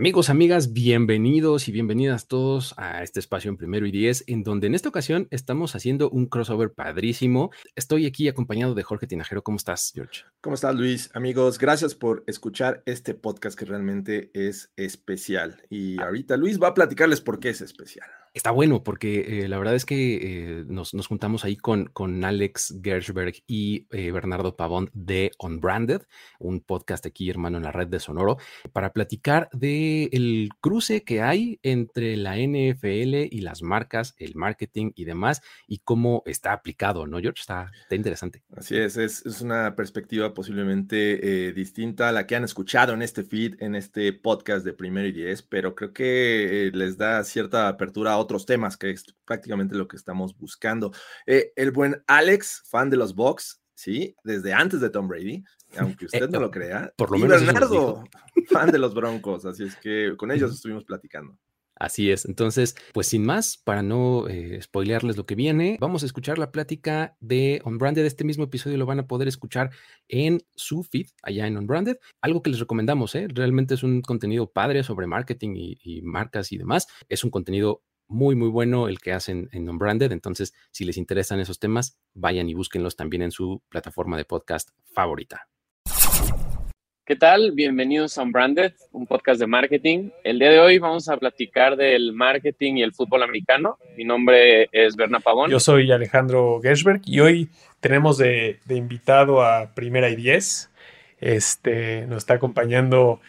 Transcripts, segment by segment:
Amigos, amigas, bienvenidos y bienvenidas todos a este espacio en primero y diez, en donde en esta ocasión estamos haciendo un crossover padrísimo. Estoy aquí acompañado de Jorge Tinajero. ¿Cómo estás, George? ¿Cómo estás, Luis? Amigos, gracias por escuchar este podcast que realmente es especial. Y ahorita Luis va a platicarles por qué es especial. Está bueno porque eh, la verdad es que eh, nos, juntamos ahí con, con Alex Gershberg y eh, Bernardo Pavón de Unbranded, un podcast aquí, hermano, en la red de Sonoro, para platicar de el cruce que hay entre la NFL y las marcas, el marketing y demás, y cómo está aplicado, ¿no, George? Está, interesante. Así es, es, es una perspectiva posiblemente distinta a la que han escuchado en este feed, en este podcast de Primero y Diez, pero creo que les da cierta apertura otros temas, que es prácticamente lo que estamos buscando. Eh, el buen Alex, fan de los Bucks, ¿sí? Desde antes de Tom Brady, aunque usted no lo crea. Por lo y menos Bernardo, fan de los Broncos, así es que con ellos estuvimos platicando. Así es. Entonces, pues sin más, para no eh, spoilearles lo que viene, vamos a escuchar la plática de Unbranded. Este mismo episodio lo van a poder escuchar en su feed, allá en Unbranded. Algo que les recomendamos, ¿eh? Realmente es un contenido padre sobre marketing y, y marcas y demás. Es un contenido muy, muy bueno el que hacen en Unbranded. Entonces, si les interesan esos temas, vayan y búsquenlos también en su plataforma de podcast favorita. ¿Qué tal? Bienvenidos a Unbranded, un podcast de marketing. El día de hoy vamos a platicar del marketing y el fútbol americano. Mi nombre es Berna Pavón. Yo soy Alejandro Gershberg y hoy tenemos de, de invitado a Primera y Diez. Este, nos está acompañando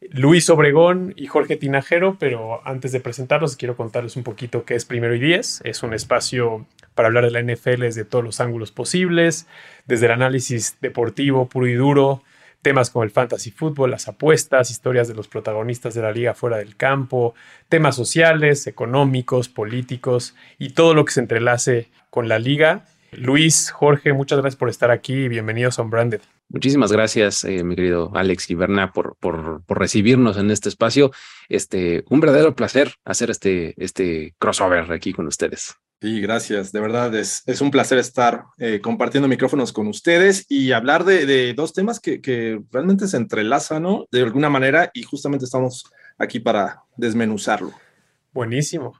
Luis Obregón y Jorge Tinajero, pero antes de presentarlos quiero contarles un poquito qué es Primero y Diez. Es un espacio para hablar de la NFL desde todos los ángulos posibles, desde el análisis deportivo puro y duro, temas como el fantasy fútbol, las apuestas, historias de los protagonistas de la liga fuera del campo, temas sociales, económicos, políticos y todo lo que se entrelace con la liga. Luis, Jorge, muchas gracias por estar aquí y bienvenidos a Unbranded. Muchísimas gracias, eh, mi querido Alex y Berna, por, por, por, recibirnos en este espacio. Este, un verdadero placer hacer este, este crossover aquí con ustedes. Sí, gracias. De verdad es, es un placer estar eh, compartiendo micrófonos con ustedes y hablar de, de dos temas que, que, realmente se entrelazan, ¿no? De alguna manera y justamente estamos aquí para desmenuzarlo. Buenísimo.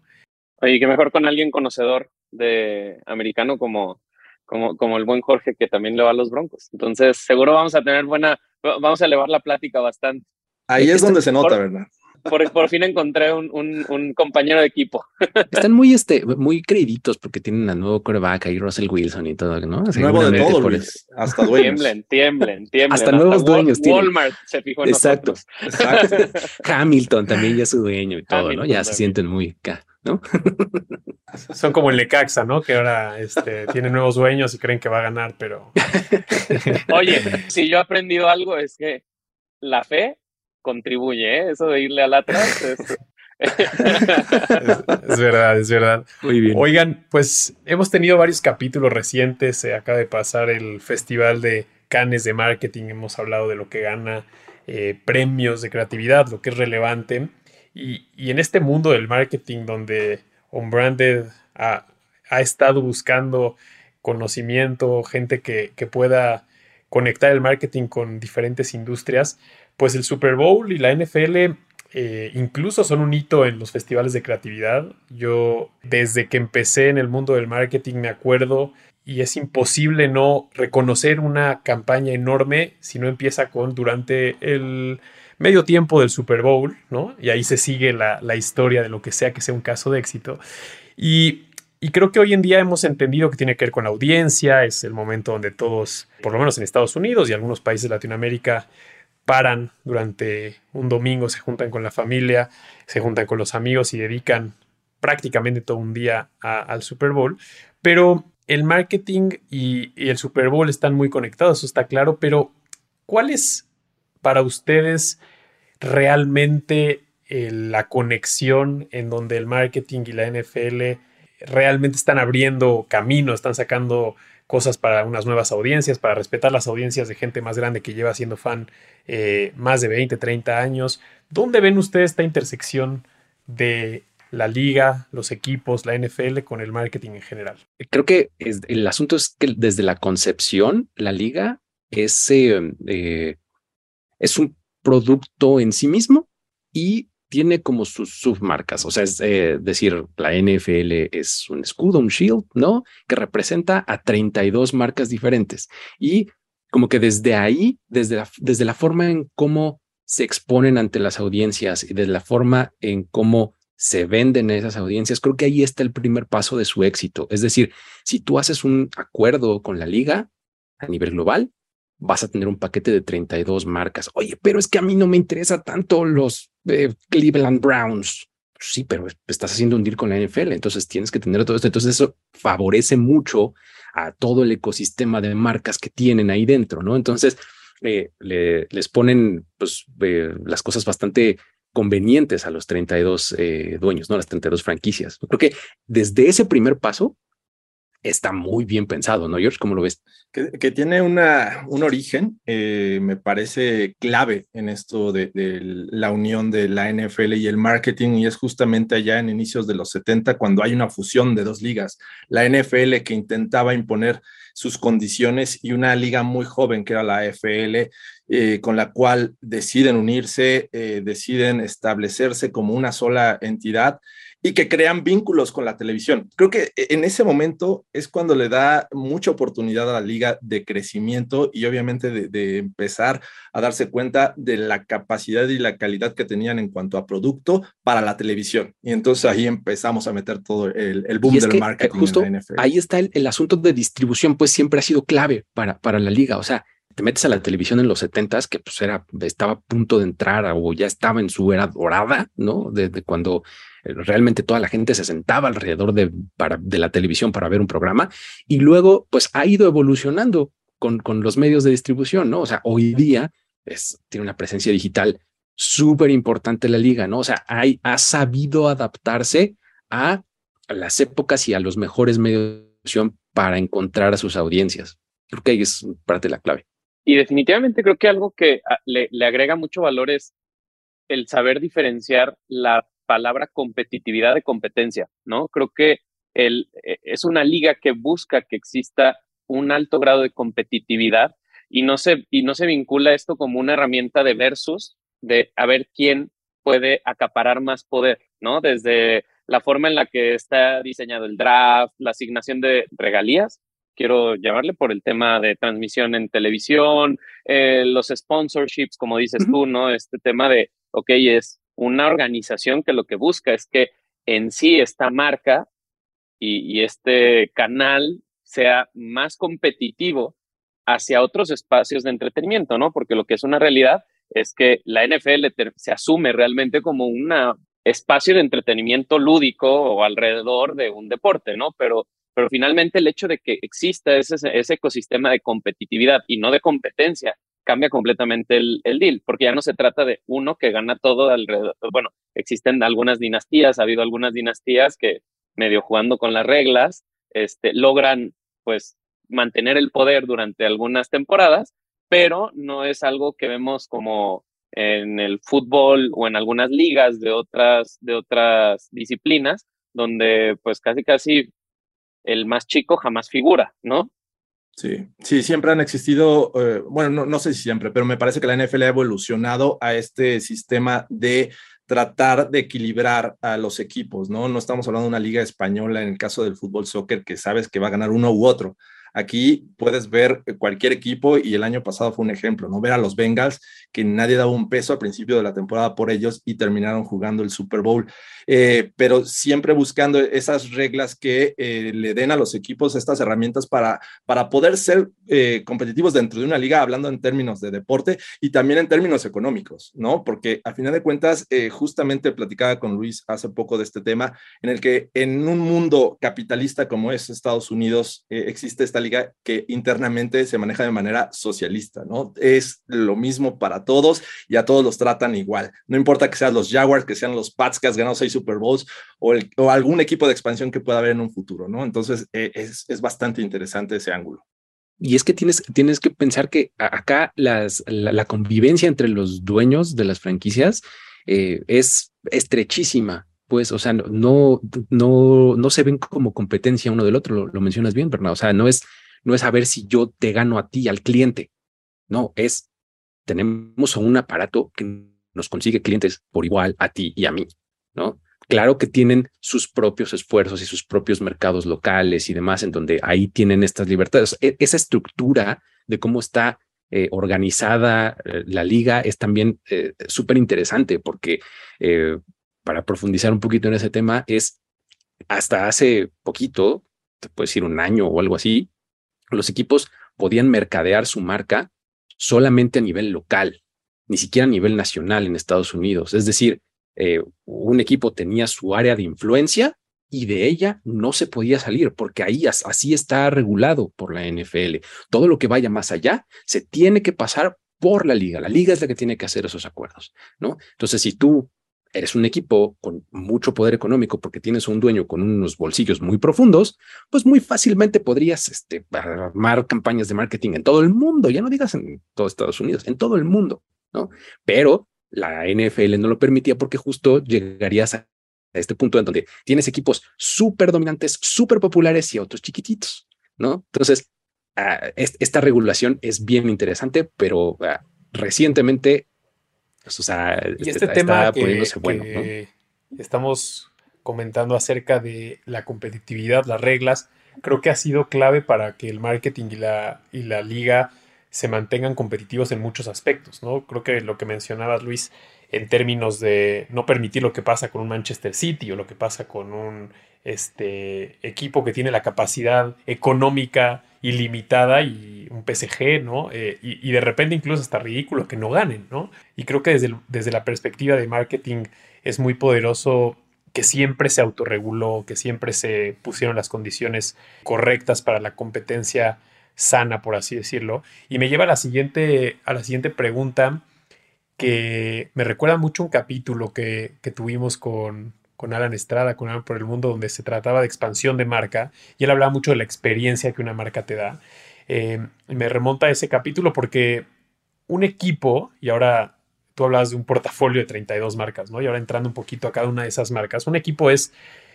Oye, que mejor con alguien conocedor de americano como, como, como el buen Jorge que también le va a los Broncos. Entonces, seguro vamos a tener buena, vamos a elevar la plática bastante. Ahí es donde se nota, ¿verdad? Por, por, fin encontré un, un, un, compañero de equipo. Están muy, este, muy créditos porque tienen a nuevo coreback y Russell Wilson y todo, ¿no? Nuevo de todo, Hasta dueños. Tiemblen, tiemblen, tiemblen. Hasta, nuevos dueños. Walmart se fijó en Exacto. Exacto. Hamilton también ya es su dueño y todo, ¿no? Ya se sienten muy acá, ¿no? Son como el Lecaxa, ¿no? Que ahora este, tiene nuevos dueños y creen que va a ganar, pero. Oye, si yo he aprendido algo es que la fe contribuye, ¿eh? Eso de irle al atrás es... es, verdad, es verdad. Muy bien. Oigan, pues hemos tenido varios capítulos recientes. Se acaba de pasar el Festival de Cannes de Marketing. Hemos hablado de lo que gana eh, premios de creatividad, lo que es relevante. Y, en este mundo del marketing donde Unbranded ha, ha estado buscando conocimiento, gente que, que, pueda conectar el marketing con diferentes industrias, pues el Super Bowl y la NFL eh, incluso son un hito en los festivales de creatividad. Yo desde que empecé en el mundo del marketing me acuerdo y es imposible no reconocer una campaña enorme si no empieza con durante el medio tiempo del Super Bowl, ¿no? Y ahí se sigue la, la historia de lo que sea que sea un caso de éxito. Y, y, creo que hoy en día hemos entendido que tiene que ver con la audiencia, es el momento donde todos, por lo menos en Estados Unidos y algunos países de Latinoamérica, paran durante un domingo, se juntan con la familia, se juntan con los amigos y dedican prácticamente todo un día al Super Bowl. Pero el marketing y, el Super Bowl están muy conectados, eso está claro, pero ¿cuál es para ustedes realmente eh, la conexión en donde el marketing y la NFL realmente están abriendo camino, están sacando cosas para unas nuevas audiencias, para respetar las audiencias de gente más grande que lleva siendo fan eh, más de 20, 30 años. ¿Dónde ven ustedes esta intersección de la liga, los equipos, la NFL con el marketing en general? Creo que el asunto es que desde la concepción, la liga es, eh, es un producto en sí mismo y tiene como sus submarcas, o sea, es eh, decir, la NFL es un escudo, un shield, ¿no? Que representa a 32 marcas diferentes. Y como que desde ahí, desde la, desde la forma en cómo se exponen ante las audiencias y desde la forma en cómo se venden esas audiencias, creo que ahí está el primer paso de su éxito. Es decir, si tú haces un acuerdo con la liga a nivel global, vas a tener un paquete de 32 marcas. Oye, pero es que a mí no me interesa tanto los eh, Cleveland Browns. Sí, pero estás haciendo un deal con la NFL, entonces tienes que tener todo esto. Entonces eso favorece mucho a todo el ecosistema de marcas que tienen ahí dentro, ¿no? Entonces eh, les ponen pues, eh, las cosas bastante convenientes a los 32 dueños, ¿no? Las 32 franquicias. Creo que desde ese primer paso está muy bien pensado, ¿no, George? ¿Cómo lo ves? Que, tiene una, un origen, eh, me parece clave en esto de, la unión de la NFL y el marketing, y es justamente allá en inicios de los 70 cuando hay una fusión de dos ligas, la NFL que intentaba imponer sus condiciones y una liga muy joven que era la AFL, eh, con la cual deciden unirse, eh, deciden establecerse como una sola entidad y que crean vínculos con la televisión. Creo que e, en ese momento es cuando le da mucha oportunidad a la liga de crecimiento y obviamente de, empezar a darse cuenta de la capacidad y la calidad que tenían en cuanto a producto para la televisión. Y entonces ahí empezamos a meter todo el, boom del marketing. Justo en la NFL. ahí está el, asunto de distribución, pues siempre ha sido clave para, para la liga. O sea, te metes a la televisión en los setentas, que pues era, estaba a punto de entrar o ya estaba en su era dorada, ¿no? Desde cuando realmente toda la gente se sentaba alrededor de, de la televisión para ver un programa y luego pues ha ido evolucionando con, con los medios de distribución, ¿no? O sea, hoy día tiene una presencia digital súper importante la liga, ¿no? O sea, ha sabido adaptarse a las épocas y a los mejores medios de distribución para encontrar a sus audiencias. Creo que ahí es parte de la clave. Y definitivamente creo que algo que ah, le, le agrega mucho valor es el saber diferenciar la palabra competitividad de competencia, ¿no? Creo que el, e, es una liga que busca que exista un alto grado de competitividad y no se, y no se vincula esto como una herramienta de versus, de a ver quién puede acaparar más poder, ¿no? Desde la forma en la que está diseñado el draft, la asignación de regalías, quiero llamarle por el tema de transmisión en televisión, eh, los sponsorships, como dices tú, ¿no? Este tema de, ok, es una organización que lo que busca es que en sí esta marca y, este canal sea más competitivo hacia otros espacios de entretenimiento, ¿no? Porque lo que es una realidad es que la NFL se asume realmente como un espacio de entretenimiento lúdico o alrededor de un deporte, ¿no? Pero, pero finalmente el hecho de que exista ese, ese ecosistema de competitividad y no de competencia cambia completamente el, deal, porque ya no se trata de uno que gana todo alrededor. Bueno, existen algunas dinastías, ha habido algunas dinastías que medio jugando con las reglas, este, logran pues mantener el poder durante algunas temporadas, pero no es algo que vemos como en el fútbol o en algunas ligas de otras, de otras disciplinas, donde pues casi casi el más chico jamás figura, ¿no? Sí, sí, siempre han existido, eh, bueno, no, no sé si siempre, pero me parece que la NFL ha evolucionado a este sistema de tratar de equilibrar a los equipos, ¿no? No estamos hablando de una liga española en el caso del fútbol soccer que sabes que va a ganar uno u otro. Aquí puedes ver cualquier equipo y el año pasado fue un ejemplo, ¿no? Ver a los Bengals, que nadie daba un peso al principio de la temporada por ellos y terminaron jugando el Super Bowl. Eh, pero siempre buscando esas reglas que eh, le den a los equipos estas herramientas para, para poder ser eh, competitivos dentro de una liga, hablando en términos de deporte y también en términos económicos, ¿no? Porque a final de cuentas, justamente platicaba con Luis hace poco de este tema, en el que en un mundo capitalista como es Estados Unidos, existe esta que internamente se maneja de manera socialista, ¿no? Es lo mismo para todos y a todos los tratan igual. No importa que sean los Jaguars, que sean los Pats que has ganado seis Super Bowls o, algún equipo de expansión que pueda haber en un futuro, ¿no? Entonces eh, es, bastante interesante ese ángulo. Y es que tienes, tienes que pensar que acá las, la, convivencia entre los dueños de las franquicias eh, es estrechísima. Pues, o sea, no, no, no se ven como competencia uno del otro, lo, mencionas bien, Bernardo. O sea, no es, no es a ver si yo te gano a ti, al cliente. No, es tenemos un aparato que nos consigue clientes por igual a ti y a mí, ¿no? Claro que tienen sus propios esfuerzos y sus propios mercados locales y demás, en donde ahí tienen estas libertades. E, esa estructura de cómo está eh, organizada eh, la liga es también eh, súper interesante porque para profundizar un poquito en ese tema es hasta hace poquito, te puedo decir un año o algo así, los equipos podían mercadear su marca solamente a nivel local, ni siquiera a nivel nacional en Estados Unidos. Es decir, eh, un equipo tenía su área de influencia y de ella no se podía salir porque ahí así está regulado por la NFL. Todo lo que vaya más allá se tiene que pasar por la liga. La liga es la que tiene que hacer esos acuerdos, ¿no? Entonces, si tú eres un equipo con mucho poder económico porque tienes un dueño con unos bolsillos muy profundos, pues muy fácilmente podrías este, armar campañas de marketing en todo el mundo, ya no digas en todo Estados Unidos, en todo el mundo, ¿no? Pero la NFL no lo permitía porque justo llegarías a este punto en donde tienes equipos súper dominantes, súper populares y otros chiquititos, ¿no? Entonces, ah, esta regulación es bien interesante, pero ah, recientemente, pues, o sea, y este tema que, estamos comentando acerca de la competitividad, las reglas, creo que ha sido clave para que el marketing y la, y la liga se mantengan competitivos en muchos aspectos, ¿no? Creo que lo que mencionabas, Luis, en términos de no permitir lo que pasa con un Manchester City o lo que pasa con un este, equipo que tiene la capacidad económica ilimitada y un PSG, ¿no? Eh, y, de repente incluso hasta ridículo que no ganen, ¿no? Y creo que desde, desde la perspectiva de marketing es muy poderoso que siempre se autorreguló, que siempre se pusieron las condiciones correctas para la competencia sana, por así decirlo. Y me lleva a la siguiente, a la siguiente pregunta, que me recuerda mucho un capítulo que, tuvimos con, con Alan Estrada, con Alan por el Mundo, donde se trataba de expansión de marca, y él hablaba mucho de la experiencia que una marca te da. Eh, me remonta a ese capítulo porque un equipo, y ahora tú hablas de un portafolio de 32 marcas, ¿no? Y ahora entrando un poquito a cada una de esas marcas, un equipo es,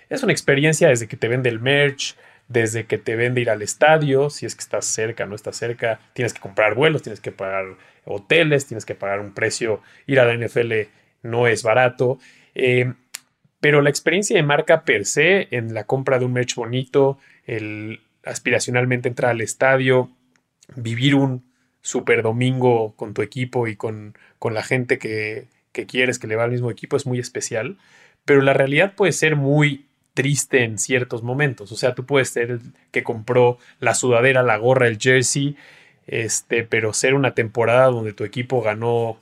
es una experiencia desde que te vende el merch, desde que te vende ir al estadio, si es que estás cerca, no estás cerca, tienes que comprar vuelos, tienes que pagar hoteles, tienes que pagar un precio, ir a la NFL no es barato, eh, pero la experiencia de marca per se, en la compra de un merch bonito, el aspiracionalmente entrar al estadio, vivir un super domingo con tu equipo y con, con la gente que, que quieres, que le va al mismo equipo, es muy especial, pero la realidad puede ser muy triste en ciertos momentos. O sea, tú puedes ser el que compró la sudadera, la gorra, el jersey, este, pero ser una temporada donde tu equipo ganó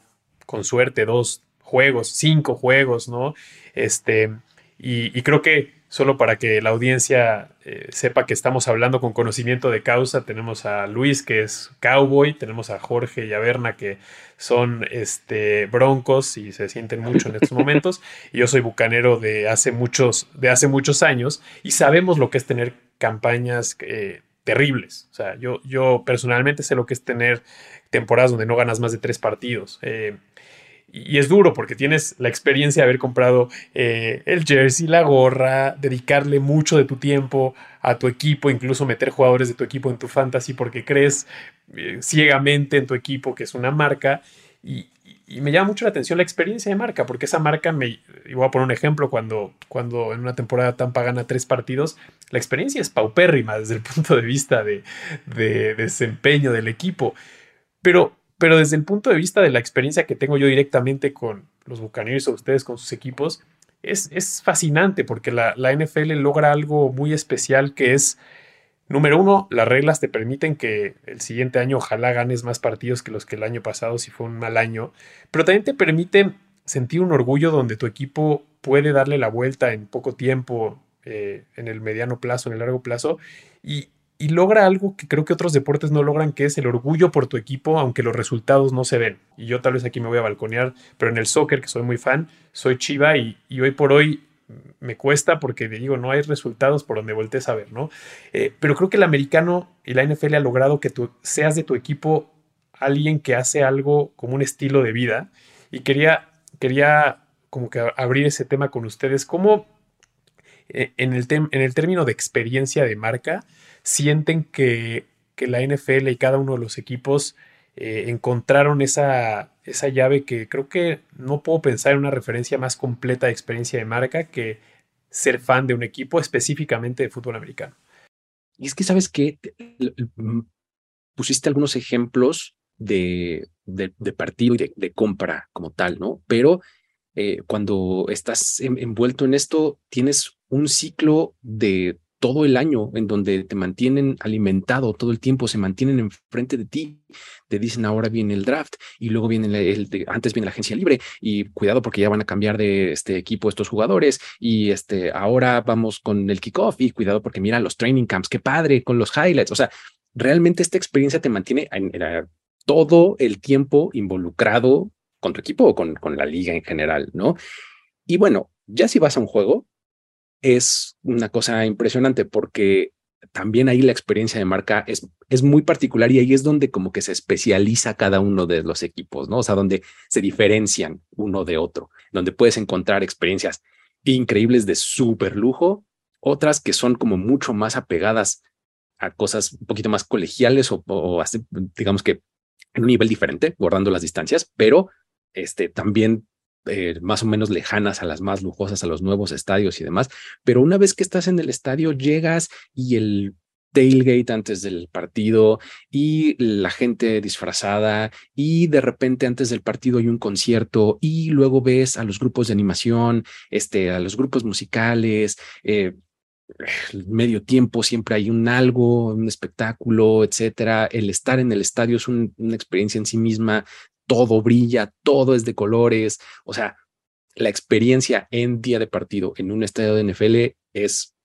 con suerte dos juegos, cinco juegos, ¿no? Este, y, creo que solo para que la audiencia eh, sepa que estamos hablando con conocimiento de causa, tenemos a Luis, que es cowboy, tenemos a Jorge y a Berna, que son este, broncos y se sienten mucho en estos momentos. Y yo soy bucanero de hace muchos, de hace muchos años y sabemos lo que es tener campañas eh, terribles. O sea, yo, yo personalmente sé lo que es tener temporadas donde no ganas más de tres partidos. Eh, y es duro porque tienes la experiencia de haber comprado eh, el jersey, la gorra, dedicarle mucho de tu tiempo a tu equipo, incluso meter jugadores de tu equipo en tu fantasy porque crees eh, ciegamente en tu equipo que es una marca. Y, me llama mucho la atención la experiencia de marca, porque esa marca me. Y voy a poner un ejemplo: cuando, cuando en una temporada Tampa gana tres partidos, la experiencia es paupérrima desde el punto de vista de, desempeño del equipo. Pero, pero desde el punto de vista de la experiencia que tengo yo directamente con los Buccaneers o ustedes con sus equipos, es, es fascinante porque la, la NFL logra algo muy especial que es Número uno, las reglas te permiten que el siguiente año ojalá ganes más partidos que los que el año pasado si fue un mal año, pero también te permiten sentir un orgullo donde tu equipo puede darle la vuelta en poco tiempo, eh, en el mediano plazo, en el largo plazo, y, y logra algo que creo que otros deportes no logran, que es el orgullo por tu equipo, aunque los resultados no se ven. Y yo tal vez aquí me voy a balconear, pero en el soccer, que soy muy fan, soy Chiva y, y hoy por hoy me cuesta porque digo, no hay resultados por donde voltees a ver, ¿no? Eh, pero creo que el americano y la NFL ha logrado que tú seas de tu equipo alguien que hace algo como un estilo de vida y quería, quería como que abrir ese tema con ustedes. ¿Cómo eh, en, el en el término de experiencia de marca sienten que, que la NFL y cada uno de los equipos eh, encontraron esa, esa llave que creo que no puedo pensar en una referencia más completa de experiencia de marca que ser fan de un equipo específicamente de fútbol americano. Y es que, ¿sabes que Pusiste algunos ejemplos de, de, partido y de, compra como tal, ¿no? Pero eh, cuando estás envuelto en esto, tienes un ciclo de todo el año en donde te mantienen alimentado todo el tiempo, se mantienen enfrente de ti, te dicen ahora viene el draft y luego viene el, antes viene la agencia libre y cuidado porque ya van a cambiar de este equipo estos jugadores y este ahora vamos con el kickoff y cuidado porque mira los training camps, qué padre con los highlights, o sea, realmente esta experiencia te mantiene en, todo el tiempo involucrado con tu equipo o con, con la liga en general, ¿no? Y bueno, ya si vas a un juego, es una cosa impresionante porque también ahí la experiencia de marca es, es muy particular y ahí es donde como que se especializa cada uno de los equipos, ¿no? O sea, donde se diferencian uno de otro, donde puedes encontrar experiencias increíbles de súper lujo, otras que son como mucho más apegadas a cosas un poquito más colegiales o, o digamos que en un nivel diferente, guardando las distancias, pero este, también eh, más o menos lejanas a las más lujosas, a los nuevos estadios y demás. Pero una vez que estás en el estadio, llegas y el tailgate antes del partido y la gente disfrazada y de repente antes del partido hay un concierto y luego ves a los grupos de animación, este, a los grupos musicales, eh, medio tiempo siempre hay un algo, un espectáculo, etcétera. El estar en el estadio es una experiencia en sí misma todo brilla, todo es de colores. O sea, la experiencia en día de partido en un estadio de NFL es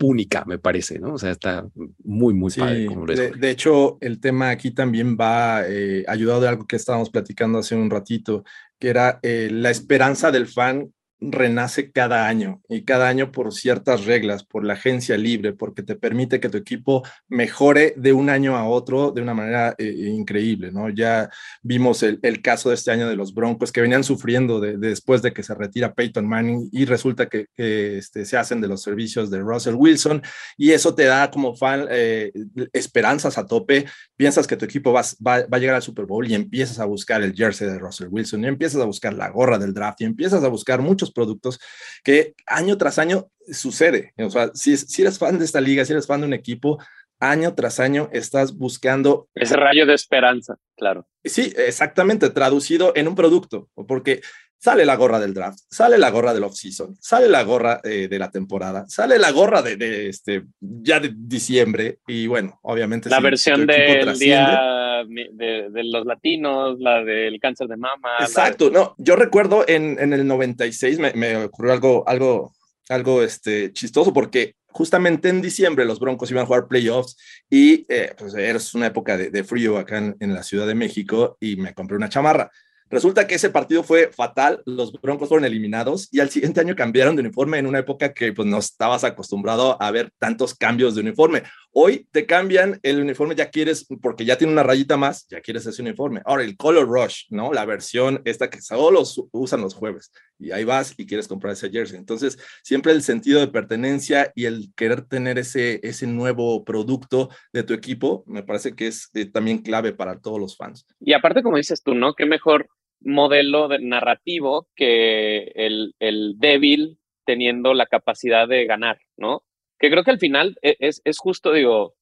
única, me parece, ¿no? O sea, está muy, muy padre. de, hecho, el tema aquí también va eh, ayudado de algo que estábamos platicando hace un ratito, que era eh, la esperanza del fan renace cada año y cada año por ciertas reglas, por la agencia libre, porque te permite que tu equipo mejore de un año a otro de una manera eh, increíble, ¿no? Ya vimos el, caso de este año de los Broncos que venían sufriendo después de que se retira Peyton Manning y resulta que, este, se hacen de los servicios de Russell Wilson y eso te da como fan eh, esperanzas a tope, piensas que tu equipo va, va, va a llegar al Super Bowl y empiezas a buscar el jersey de Russell Wilson y empiezas a buscar la gorra del draft y empiezas a buscar muchos productos que año tras año sucede. O sea, si, si eres fan de esta liga, si eres fan de un equipo, año tras año estás buscando... Ese rayo de esperanza, claro. Sí, exactamente, traducido en un producto, porque sale la gorra del draft, sale la gorra del off-season, sale la gorra eh, de la temporada, sale la gorra de, este, ya de diciembre, y bueno, obviamente... La versión del día de, los latinos, la del cáncer de mama. Exacto, no, yo recuerdo en, en el 96 me, me, ocurrió algo, algo, algo este, chistoso, porque justamente en diciembre los Broncos iban a jugar playoffs y eh, pues era una época de, frío acá en, en, la Ciudad de México y me compré una chamarra. Resulta que ese partido fue fatal, los Broncos fueron eliminados y al siguiente año cambiaron de uniforme en una época que pues no estabas acostumbrado a ver tantos cambios de uniforme. Hoy te cambian el uniforme, ya quieres, porque ya tiene una rayita más, ya quieres ese uniforme. Ahora el Color Rush, ¿no? La versión esta que solo usan los jueves y ahí vas y quieres comprar ese jersey. Entonces, siempre el sentido de pertenencia y el querer tener ese, ese nuevo producto de tu equipo, me parece que es eh, también clave para todos los fans. Y aparte, como dices tú, ¿no? Qué mejor modelo narrativo que el, el, débil teniendo la capacidad de ganar, ¿no? Que creo que al final e, es, es justo, digo,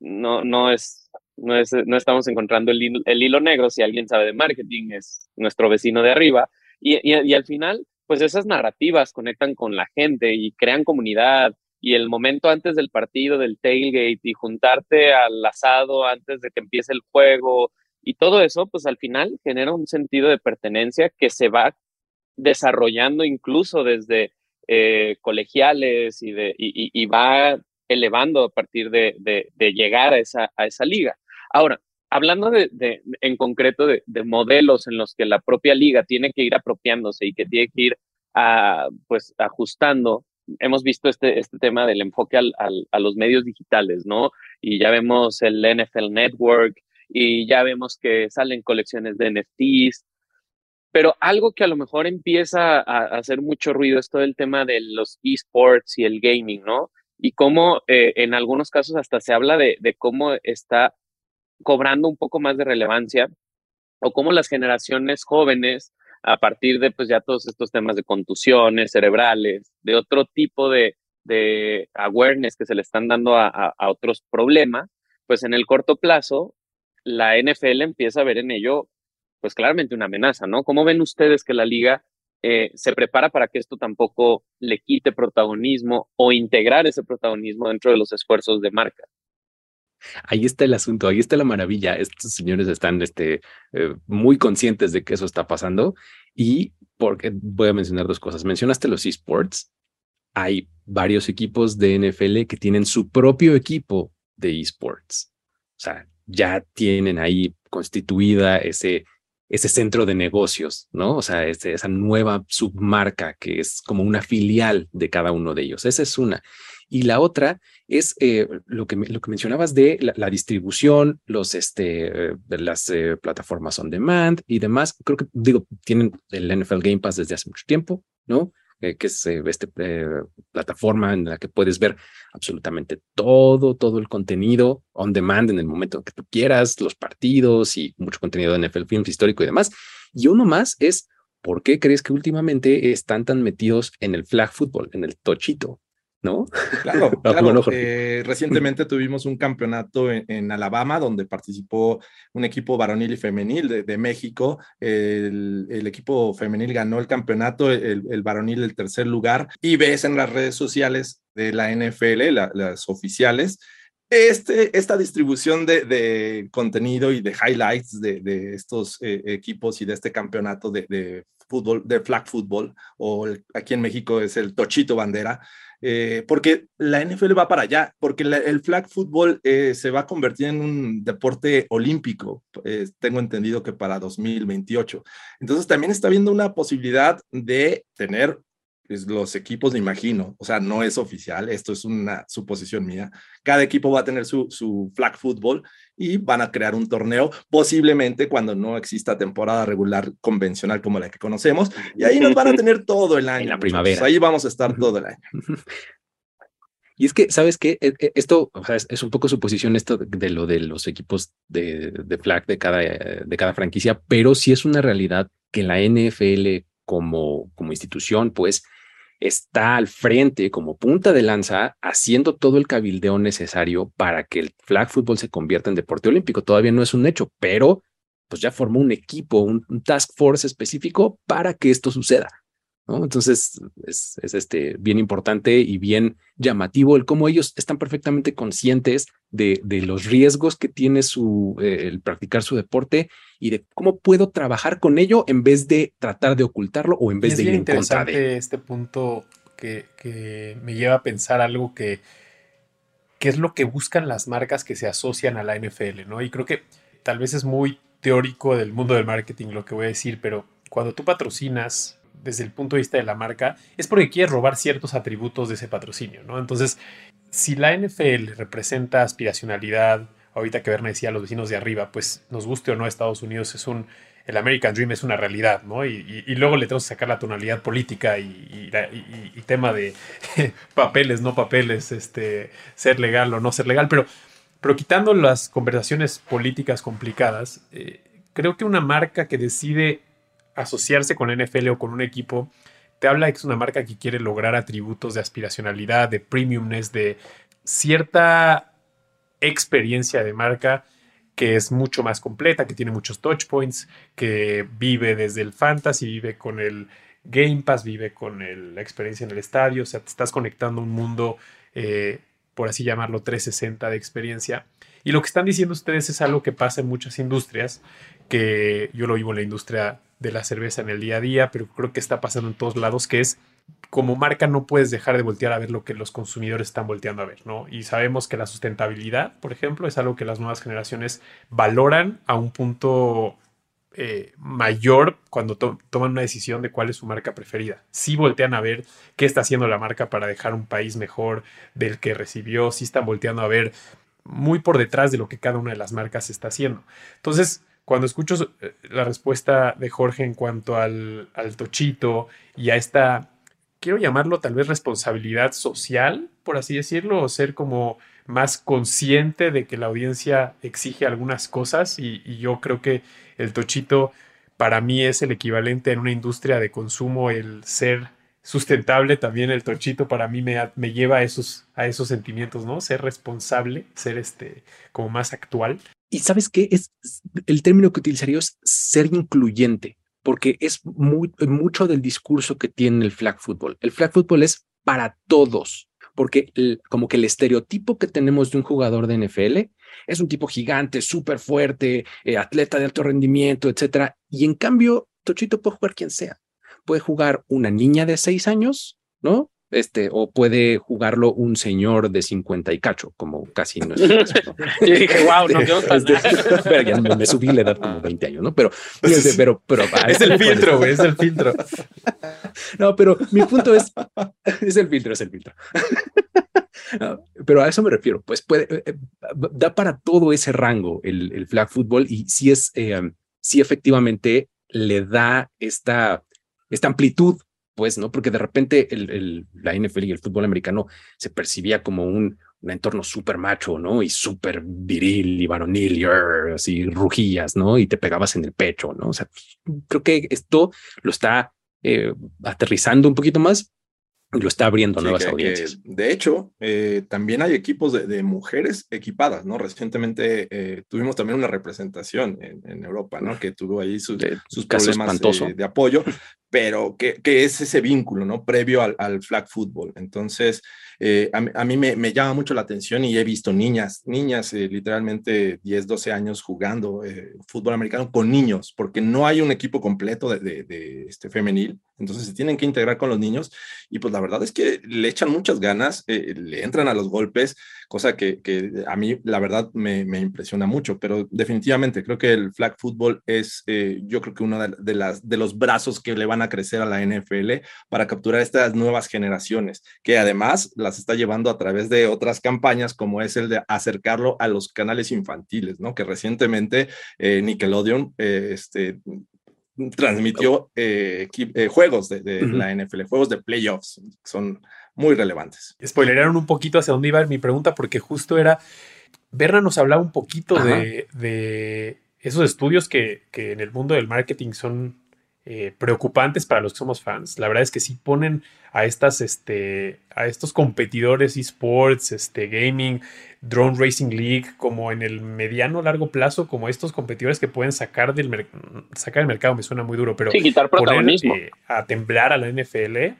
no, no, es, no, es, no estamos encontrando el, el, hilo negro, si alguien sabe de marketing, es nuestro vecino de arriba, y, y, y al final, pues esas narrativas conectan con la gente y crean comunidad y el momento antes del partido, del tailgate y juntarte al asado antes de que empiece el juego y todo eso, pues al final genera un sentido de pertenencia que se va desarrollando incluso desde eh, colegiales y, de, y, va elevando a partir de, llegar a esa, liga. Ahora, hablando de, en concreto de, modelos en los que la propia liga tiene que ir apropiándose y que tiene que ir a, pues, ajustando hemos visto este, este tema del enfoque al, a los medios digitales, ¿no? Y ya vemos el NFL Network y ya vemos que salen colecciones de NFTs, pero algo que a lo mejor empieza a, hacer mucho ruido es todo el tema de los esports y el gaming, ¿no? Y cómo eh, en algunos casos hasta se habla de, cómo está cobrando un poco más de relevancia o cómo las generaciones jóvenes a partir de pues ya todos estos temas de contusiones cerebrales, de otro tipo de, awareness que se le están dando a, otros problemas, pues en el corto plazo la NFL empieza a ver en ello pues claramente una amenaza, ¿no? ¿Cómo ven ustedes que la liga eh, se prepara para que esto tampoco le quite protagonismo o integrar ese protagonismo dentro de los esfuerzos de marca? Ahí está el asunto, ahí está la maravilla. Estos señores están este, eh, muy conscientes de que eso está pasando y porque voy a mencionar dos cosas. Mencionaste los esports. Hay varios equipos de NFL que tienen su propio equipo de esports. O sea, ya tienen ahí constituida ese, ese centro de negocios, ¿no? O sea, esa nueva submarca que es como una filial de cada uno de ellos. Esa es una. Y la otra es eh, lo, que, lo que mencionabas de la, distribución, los, este, las eh, plataformas on demand y demás. Creo que, digo, tienen el NFL Game Pass desde hace mucho tiempo, ¿no? Eh, que es esta plataforma en la que puedes ver absolutamente todo, todo el contenido on demand en el momento que tú quieras, los partidos y mucho contenido de NFL Films histórico y demás. Y uno más es, ¿por qué crees que últimamente están tan metidos en el flag football, en el tochito? ¿No? Claro, claro. Eh, recientemente tuvimos un campeonato en, Alabama donde participó un equipo varonil y femenil de, México. El, equipo femenil ganó el campeonato, el, varonil el tercer lugar. Y ves en las redes sociales de la NFL, las oficiales, este, esta distribución de, contenido y de highlights de, estos eh, equipos y de este campeonato de, fútbol, de flag football, o aquí en México es el Tochito Bandera, eh, porque la NFL va para allá, porque el flag football eh, se va a convertir en un deporte olímpico, eh, tengo entendido que para 2028. Entonces también está habiendo una posibilidad de tener los equipos, me imagino, o sea, no es oficial, esto es una suposición mía. Cada equipo va a tener su, su flag football y van a crear un torneo, posiblemente cuando no exista temporada regular convencional como la que conocemos, y ahí nos van a tener todo el año. En la primavera. Ahí vamos a estar todo el año. Y es que, ¿sabes qué? E, e, esto o sea, es, un poco suposición esto de, lo de los equipos de, de, flag de cada, de cada franquicia, pero sí es una realidad que la NFL como, como institución, pues, está al frente como punta de lanza haciendo todo el cabildeo necesario para que el flag football se convierta en deporte olímpico. Todavía no es un hecho, pero pues ya formó un equipo, un, task force específico para que esto suceda. ¿No? Entonces es, este, bien importante y bien llamativo el cómo ellos están perfectamente conscientes de, de los riesgos que tiene su, eh, el practicar su deporte y de cómo puedo trabajar con ello en vez de tratar de ocultarlo o en vez de ir en contra de este punto que, que, me lleva a pensar algo que, que es lo que buscan las marcas que se asocian a la NFL, ¿no? Y creo que tal vez es muy teórico del mundo del marketing lo que voy a decir, pero cuando tú patrocinas desde el punto de vista de la marca, es porque quieres robar ciertos atributos de ese patrocinio, ¿no? Entonces, si la NFL representa aspiracionalidad, ahorita que Verne decía a los vecinos de arriba, pues nos guste o no, Estados Unidos es un, el American Dream es una realidad, ¿no? Y, luego le tenemos que sacar la tonalidad política y, tema de papeles, no papeles, este, ser legal o no ser legal, pero, pero quitando las conversaciones políticas complicadas, eh, creo que una marca que decide asociarse con NFL o con un equipo, te habla de que es una marca que quiere lograr atributos de aspiracionalidad, de premiumness, de cierta experiencia de marca que es mucho más completa, que tiene muchos touch points, que vive desde el fantasy, vive con el Game Pass, vive con la experiencia en el estadio, o sea, te estás conectando a un mundo, eh, por así llamarlo, 360 de experiencia. Y lo que están diciendo ustedes es algo que pasa en muchas industrias, que yo lo vivo en la industria de la cerveza en el día a día, pero creo que está pasando en todos lados, que es como marca no puedes dejar de voltear a ver lo que los consumidores están volteando a ver, ¿no? Y sabemos que la sustentabilidad, por ejemplo, es algo que las nuevas generaciones valoran a un punto eh, mayor cuando toman una decisión de cuál es su marca preferida. Si voltean a ver qué está haciendo la marca para dejar un país mejor del que recibió, si están volteando a ver muy por detrás de lo que cada una de las marcas está haciendo. Entonces, cuando escucho eh, la respuesta de Jorge en cuanto al, al tochito y a esta, quiero llamarlo tal vez responsabilidad social, por así decirlo, o ser como más consciente de que la audiencia exige algunas cosas y, yo creo que el tochito para mí es el equivalente en una industria de consumo, el ser sustentable, también el tochito para mí me, me lleva a esos, a esos sentimientos, ¿no? Ser responsable, ser este como más actual. Y sabes qué es el término que utilizaría es ser incluyente, porque es mucho del discurso que tiene el flag football. El flag football es para todos, porque como que el estereotipo que tenemos de un jugador de NFL es un tipo gigante, súper fuerte, eh, atleta de alto rendimiento, etcétera. Y en cambio, Tochito puede jugar quien sea. Puede jugar una niña de seis años, ¿no? Este, o puede jugarlo un señor de 50 y cacho, como casi no es. Yo dije, wow, no, quedó este, pero ya me, subí la edad como 20 años, ¿no? Pero, este, pero, pero, es el filtro, güey, es el filtro. No, pero mi punto es, es el filtro, es el filtro. pero a eso me refiero, pues puede, eh, eh, da para todo ese rango el, el flag football y si es, eh, si efectivamente le da esta, esta amplitud pues, ¿no? Porque de repente el, la NFL y el fútbol americano se percibía como un, un entorno súper macho, ¿no? Y súper viril y varonil y así rugías, ¿no? Y te pegabas en el pecho, ¿no? O sea, creo que esto lo está eh, aterrizando un poquito más lo está abriendo nuevas audiencias. de hecho, eh, también hay equipos de, mujeres equipadas, ¿no? Recientemente eh, tuvimos también una representación en, Europa, ¿no? Que tuvo ahí sus, sus problemas eh, de apoyo, pero que, que, es ese vínculo, ¿no? Previo al, al flag football. Entonces, eh, a, mí me, llama mucho la atención y he visto niñas, niñas eh, literalmente 10, 12 años jugando eh, fútbol americano con niños, porque no hay un equipo completo de, este femenil, entonces se tienen que integrar con los niños y pues la verdad es que le echan muchas ganas, le entran a los golpes, cosa que, a mí la verdad me, impresiona mucho, pero definitivamente creo que el flag football es yo creo que uno de, las, de los brazos que le van a crecer a la NFL para capturar estas nuevas generaciones, que además las está llevando a través de otras campañas, como es el de acercarlo a los canales infantiles, ¿no? Que recientemente eh, Nickelodeon eh, este, transmitió eh, juegos de, la NFL, juegos de playoffs, son muy relevantes. Spoileraron un poquito hacia dónde iba mi pregunta, porque justo era, Berna nos hablaba un poquito de, esos estudios que, que en el mundo del marketing son eh, preocupantes para los que somos fans. La verdad es que sí ponen a estas, este, a estos competidores esports, este, gaming, drone racing league, como en el mediano largo plazo, como estos competidores que pueden sacar del sacar el mercado, me suena muy duro, pero quitar protagonismo. Eh, a temblar a la NFL,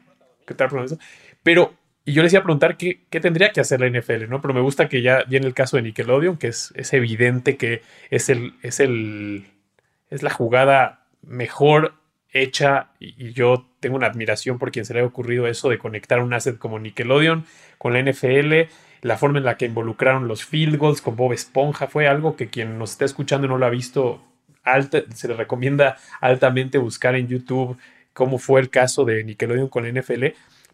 pero y yo les iba a preguntar qué, qué, tendría que hacer la NFL, ¿no? Pero me gusta que ya viene el caso de Nickelodeon, que es, es evidente que es el, es el, es la jugada mejor hecha y, yo tengo una admiración por quien se le ha ocurrido eso de conectar un asset como Nickelodeon con la NFL, la forma en la que involucraron los field goals con Bob Esponja fue algo que quien nos está escuchando no lo ha visto, se le recomienda altamente buscar en YouTube cómo fue el caso de Nickelodeon con la NFL.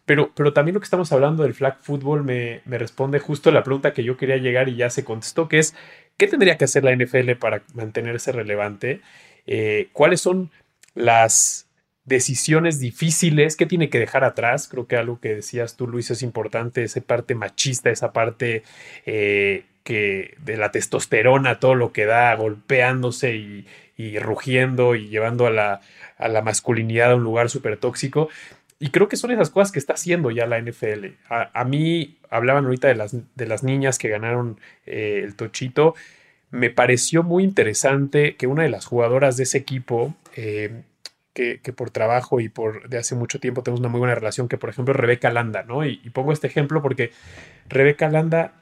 Pero, pero también lo que estamos hablando del flag football me, responde justo la pregunta que yo quería llegar y ya se contestó, que es, ¿qué tendría que hacer la NFL para mantenerse relevante? Eh, ¿Cuáles son las decisiones difíciles que tiene que dejar atrás. Creo que algo que decías tú, Luis, es importante, esa parte machista, esa parte eh, que de la testosterona, todo lo que da, golpeándose y, rugiendo y llevando a la, a la masculinidad a un lugar súper tóxico. Y creo que son esas cosas que está haciendo ya la NFL. A, mí hablaban ahorita de las, de las niñas que ganaron eh, el tochito. Me pareció muy interesante que una de las jugadoras de ese equipo, eh, que, por trabajo y por de hace mucho tiempo tenemos una muy buena relación, que por ejemplo Rebeca Landa, ¿no? Y, pongo este ejemplo porque Rebeca Landa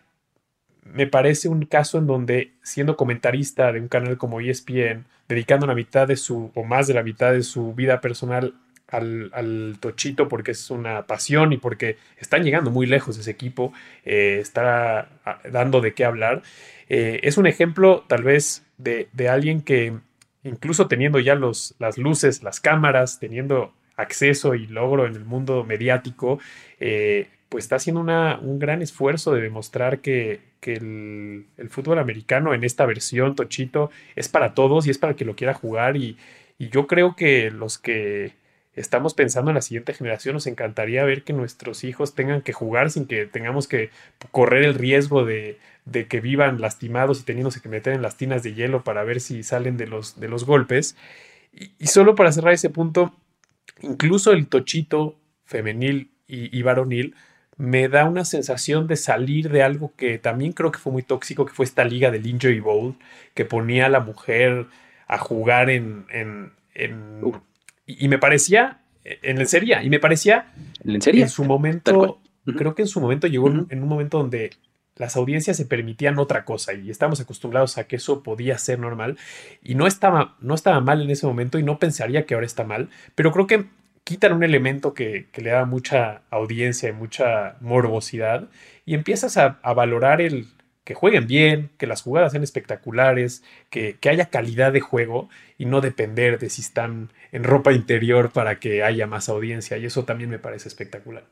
me parece un caso en donde, siendo comentarista de un canal como ESPN, dedicando la mitad de su, o más de la mitad de su vida personal al, Tochito porque es una pasión y porque están llegando muy lejos ese equipo, eh, está ah, dando de qué hablar. Eh, es un ejemplo tal vez de, alguien que incluso teniendo ya los, las luces, las cámaras, teniendo acceso y logro en el mundo mediático, eh, pues está haciendo un gran esfuerzo de demostrar que, el, fútbol americano en esta versión Tochito es para todos y es para el que lo quiera jugar. Y yo creo que los que estamos pensando en la siguiente generación, nos encantaría ver que nuestros hijos tengan que jugar sin que tengamos que correr el riesgo de, que vivan lastimados y teniéndose que meter en las tinas de hielo para ver si salen de los, de los golpes. Y, solo para cerrar ese punto, incluso el tochito femenil y, varonil me da una sensación de salir de algo que también creo que fue muy tóxico, que fue esta liga del Injury Bowl, que ponía a la mujer a jugar en, en, y, me parecía, en lencería, y me parecía, ¿Lencería? en su momento, creo que en su momento llegó en un momento donde las audiencias se permitían otra cosa y estamos acostumbrados a que eso podía ser normal y no estaba, no estaba mal en ese momento y no pensaría que ahora está mal, pero creo que quitan un elemento que, le da mucha audiencia y mucha morbosidad y empiezas a valorar el, que jueguen bien, que las jugadas sean espectaculares, que, haya calidad de juego y no depender de si están en ropa interior para que haya más audiencia. Y eso también me parece espectacular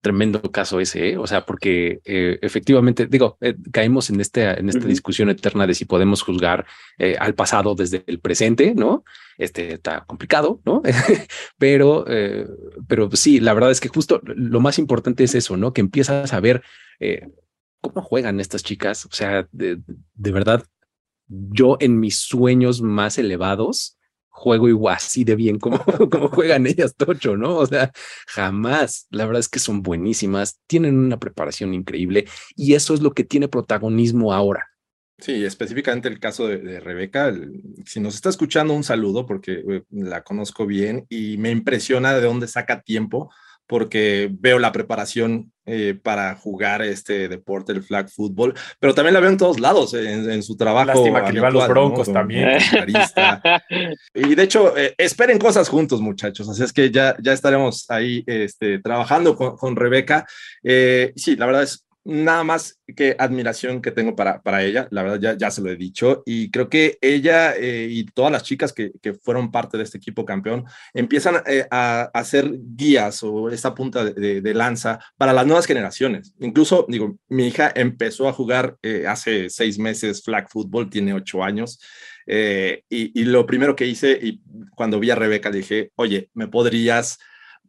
tremendo caso ese, ¿eh? o sea, porque eh, efectivamente, digo, eh, caemos en, este, en esta discusión eterna de si podemos juzgar al pasado desde el presente, ¿no? Este está complicado, ¿no? pero, pero sí, la verdad es que justo lo más importante es eso, ¿no? Que empiezas a ver cómo juegan estas chicas, o sea, de, de verdad, yo en mis sueños más elevados, juego igual así de bien como, como juegan ellas, Tocho, ¿no? O sea, jamás. La verdad es que son buenísimas, tienen una preparación increíble y eso es lo que tiene protagonismo ahora. Sí, específicamente el caso de, Rebeca. si nos está escuchando, un saludo porque eh, la conozco bien y me impresiona de dónde saca tiempo porque veo la preparación eh, para jugar este deporte, el flag football, pero también la veo en todos lados, en, su trabajo. Lástima que los broncos también. y de hecho, eh, esperen cosas juntos, muchachos, así es que ya, ya estaremos ahí este, trabajando con, con Rebeca. Eh, sí, la verdad es nada más que admiración que tengo para, para ella, la verdad ya, ya se lo he dicho, y creo que ella eh, y todas las chicas que, que, fueron parte de este equipo campeón empiezan eh, a, hacer guías o esta punta de, lanza para las nuevas generaciones. Incluso, digo, mi hija empezó a jugar eh, hace seis meses flag football, tiene ocho años, y, y, lo primero que hice, y cuando vi a Rebeca, dije, oye, ¿me podrías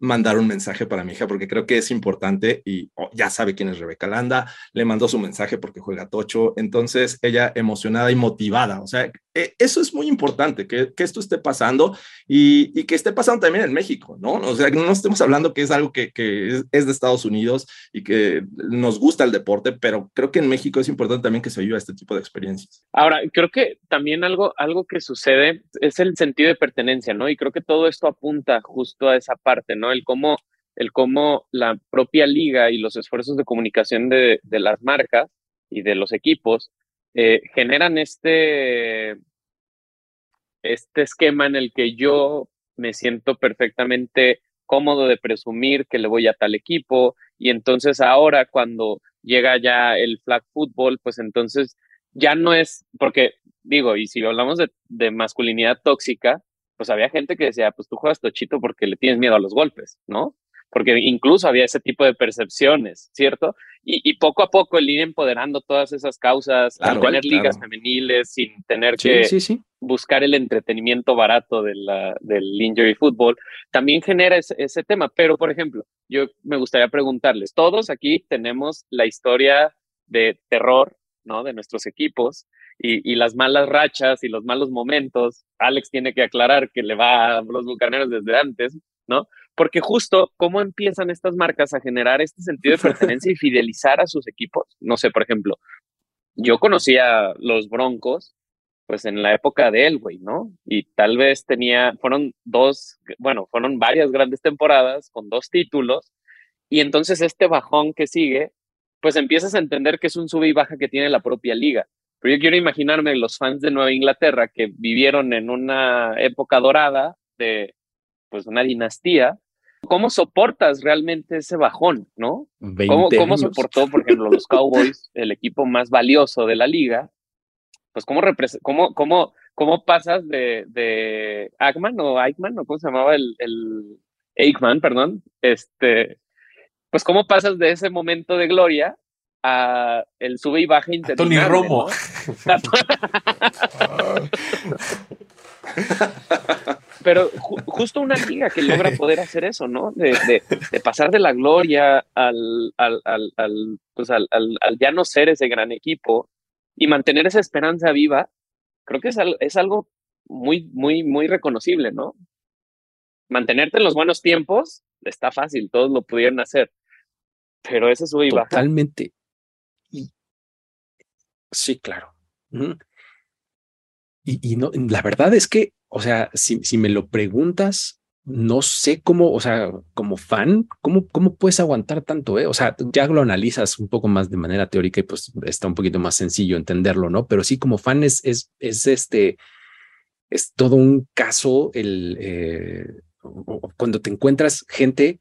mandar un mensaje para mi hija porque creo que es importante y oh, ya sabe quién es Rebeca Landa, le mandó su mensaje porque juega tocho, entonces ella emocionada y motivada, o sea, e, eso es muy importante, que, esto esté pasando y, que esté pasando también en México, ¿no? O sea, no estemos hablando que es algo que, es, de Estados Unidos y que nos gusta el deporte, pero creo que en México es importante también que se viva este tipo de experiencias. Ahora, creo que también algo, algo que sucede es el sentido de pertenencia, ¿no? Y creo que todo esto apunta justo a esa parte, ¿no? El cómo, el cómo la propia liga y los esfuerzos de comunicación de, las marcas y de los equipos eh, generan este, este esquema en el que yo me siento perfectamente cómodo de presumir que le voy a tal equipo y entonces ahora cuando llega ya el flag football, pues entonces ya no es, porque digo, y si hablamos de, de masculinidad tóxica, pues había gente que decía, pues tú juegas tochito porque le tienes miedo a los golpes, ¿no? Porque incluso había ese tipo de percepciones, ¿cierto? Y, poco a poco el ir empoderando todas esas causas, al tener ligas femeniles, sin tener que buscar el entretenimiento barato de la, del injury football, también genera ese, ese tema. Pero, por ejemplo, yo me gustaría preguntarles, todos aquí tenemos la historia de terror, ¿no? De nuestros equipos y, las malas rachas y los malos momentos. Alex tiene que aclarar que le va a los bucaneros desde antes, ¿no? Porque justo cómo empiezan estas marcas a generar este sentido de pertenencia y fidelizar a sus equipos. No sé, por ejemplo, yo conocía los Broncos pues en la época de Elway, ¿no? Y tal vez tenía, fueron dos, bueno, fueron varias grandes temporadas con dos títulos, y entonces este bajón que sigue, pues empiezas a entender que es un sube y baja que tiene la propia liga. Pero yo quiero imaginarme los fans de Nueva Inglaterra que vivieron en una época dorada de, pues, una dinastía, ¿cómo soportas realmente ese bajón, no? ¿Cómo, ¿Cómo, soportó, por ejemplo, los Cowboys, el equipo más valioso de la liga, pues cómo, cómo, cómo, cómo pasas de, de Agman o Eichmann, o cómo se llamaba el, el Eichmann, perdón, este, pues cómo pasas de ese momento de gloria a el sube y baja Tony Romo. Pero justo una liga que logra poder hacer eso, ¿no? De, de, de pasar de la gloria al, al, al, al pues al, al, ya no ser ese gran equipo y mantener esa esperanza viva, creo que es, es algo muy, muy, muy reconocible, ¿no? Mantenerte en los buenos tiempos está fácil, todos lo pudieron hacer, pero ese sube y baja. Totalmente. Sí, claro. y, y, no, la verdad es que, o sea, si, si me lo preguntas, no sé cómo, o sea, como fan, cómo, cómo puedes aguantar tanto, eh? O sea, ya lo analizas un poco más de manera teórica y pues está un poquito más sencillo entenderlo, ¿no? Pero sí, como fan es, es, es este, es todo un caso el, eh, cuando te encuentras gente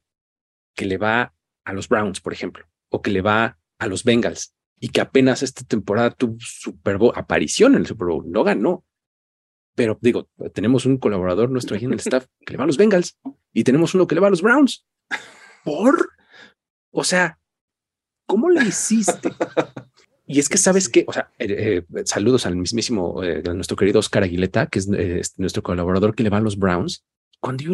que le va a los Browns, por ejemplo, o que le va a los Bengals y que apenas esta temporada tuvo Super Bowl, aparición en el Super Bowl, no ganó, pero digo, tenemos un colaborador nuestro aquí en el staff que le va a los Bengals y tenemos uno que le va a los Browns. ¿Por? O sea, ¿cómo le hiciste? Y es que sabes que, o sea, eh, eh, saludos al mismísimo, eh, a nuestro querido Oscar Aguileta, que es nuestro colaborador que le va a los Browns. Cuando yo,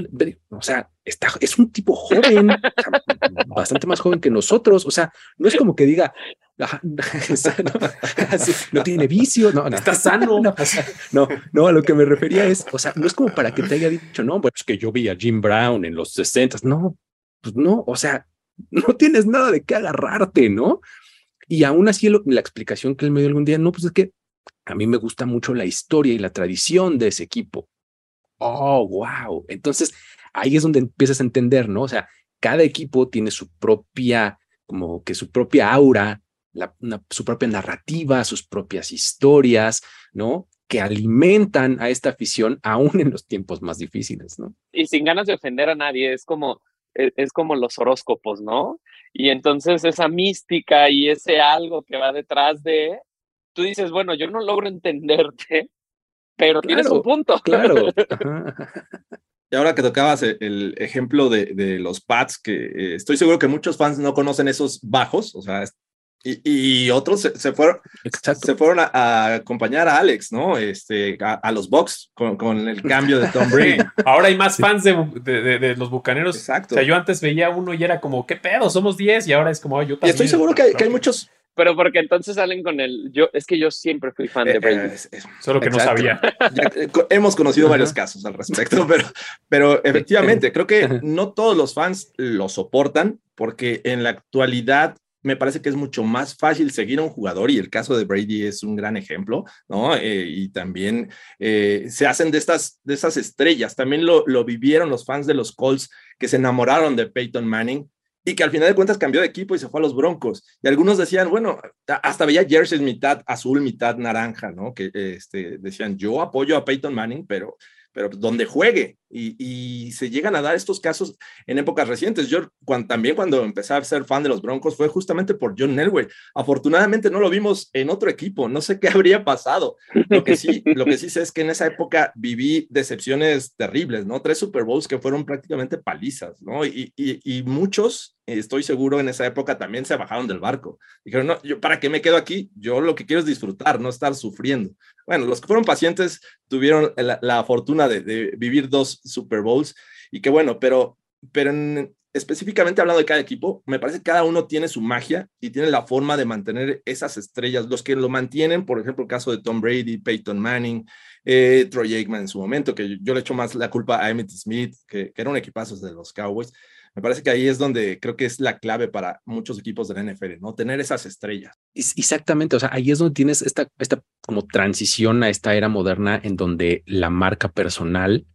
o sea, está, es un tipo joven, bastante más joven que nosotros. O sea, no es como que diga, no, tiene vicio, no, está sano. No, no, a lo que me refería es, o sea, no es como para que te haya dicho, no, pues que yo vi a Jim Brown en los 60, no, pues no, o sea, no tienes nada de qué agarrarte, ¿no? Y aún así la explicación que él me dio algún día, no, pues es que a mí me gusta mucho la historia y la tradición de ese equipo. Oh, wow. Entonces ahí es donde empiezas a entender, ¿no? O sea, cada equipo tiene su propia, como que su propia aura, su propia narrativa, sus propias historias, ¿no? Que alimentan a esta afición aún en los tiempos más difíciles, ¿no? Y sin ganas de ofender a nadie, es como, e, es, como los horóscopos, ¿no? Y entonces esa mística y ese algo que va detrás de, tú dices, bueno, yo no logro entenderte, pero tienes un punto. Claro. Y ahora que tocabas el ejemplo de, de los pads, que eh, estoy seguro que muchos fans no conocen esos bajos, o sea, y, otros se, fueron, se fueron a, acompañar a Alex, ¿no? Este, a, los Bucks con, el cambio de Tom Brady. Ahora hay más fans de, de, los bucaneros. Exacto. O sea, yo antes veía uno y era como, ¿qué pedo? Somos 10 y ahora es como, yo también. Y estoy seguro que hay, muchos. Pero porque entonces salen con el. Yo, es que yo siempre fui fan de eh, Brady. Solo que no sabía. Eh, hemos conocido varios casos al respecto, pero, pero efectivamente, creo que no todos los fans lo soportan, porque en la actualidad me parece que es mucho más fácil seguir a un jugador y el caso de Brady es un gran ejemplo, ¿no? Eh, y también eh, se hacen de estas, de estas estrellas. También lo, lo vivieron los fans de los Colts que se enamoraron de Peyton Manning y que al final de cuentas cambió de equipo y se fue a los Broncos. Y algunos decían, bueno, hasta veía jerseys mitad azul, mitad naranja, ¿no? Que este, decían, yo apoyo a Peyton Manning, pero pero donde juegue. Y, se llegan a dar estos casos en épocas recientes. Yo también cuando empecé a ser fan de los Broncos fue justamente por John Elway. Afortunadamente no lo vimos en otro equipo, no sé qué habría pasado. Lo que sí, lo que sí sé es que en esa época viví decepciones terribles, ¿no? Tres Super Bowls que fueron prácticamente palizas, ¿no? Y, y muchos, estoy seguro, en esa época también se bajaron del barco. Dijeron, no, yo, ¿para qué me quedo aquí? Yo lo que quiero es disfrutar, no estar sufriendo. Bueno, los que fueron pacientes tuvieron la, fortuna de, vivir dos Super Bowls y qué bueno, pero, pero en, específicamente hablando de cada equipo, me parece que cada uno tiene su magia y tiene la forma de mantener esas estrellas. Los que lo mantienen, por ejemplo, el caso de Tom Brady, Peyton Manning, eh, Troy Aikman en su momento, que yo le echo más la culpa a Emmett Smith, que, que era un equipazo de los Cowboys. Me parece que ahí es donde creo que es la clave para muchos equipos de la NFL, ¿no? Tener esas estrellas. Exactamente, o sea, ahí es donde tienes esta, esta como transición a esta era moderna en donde la marca personal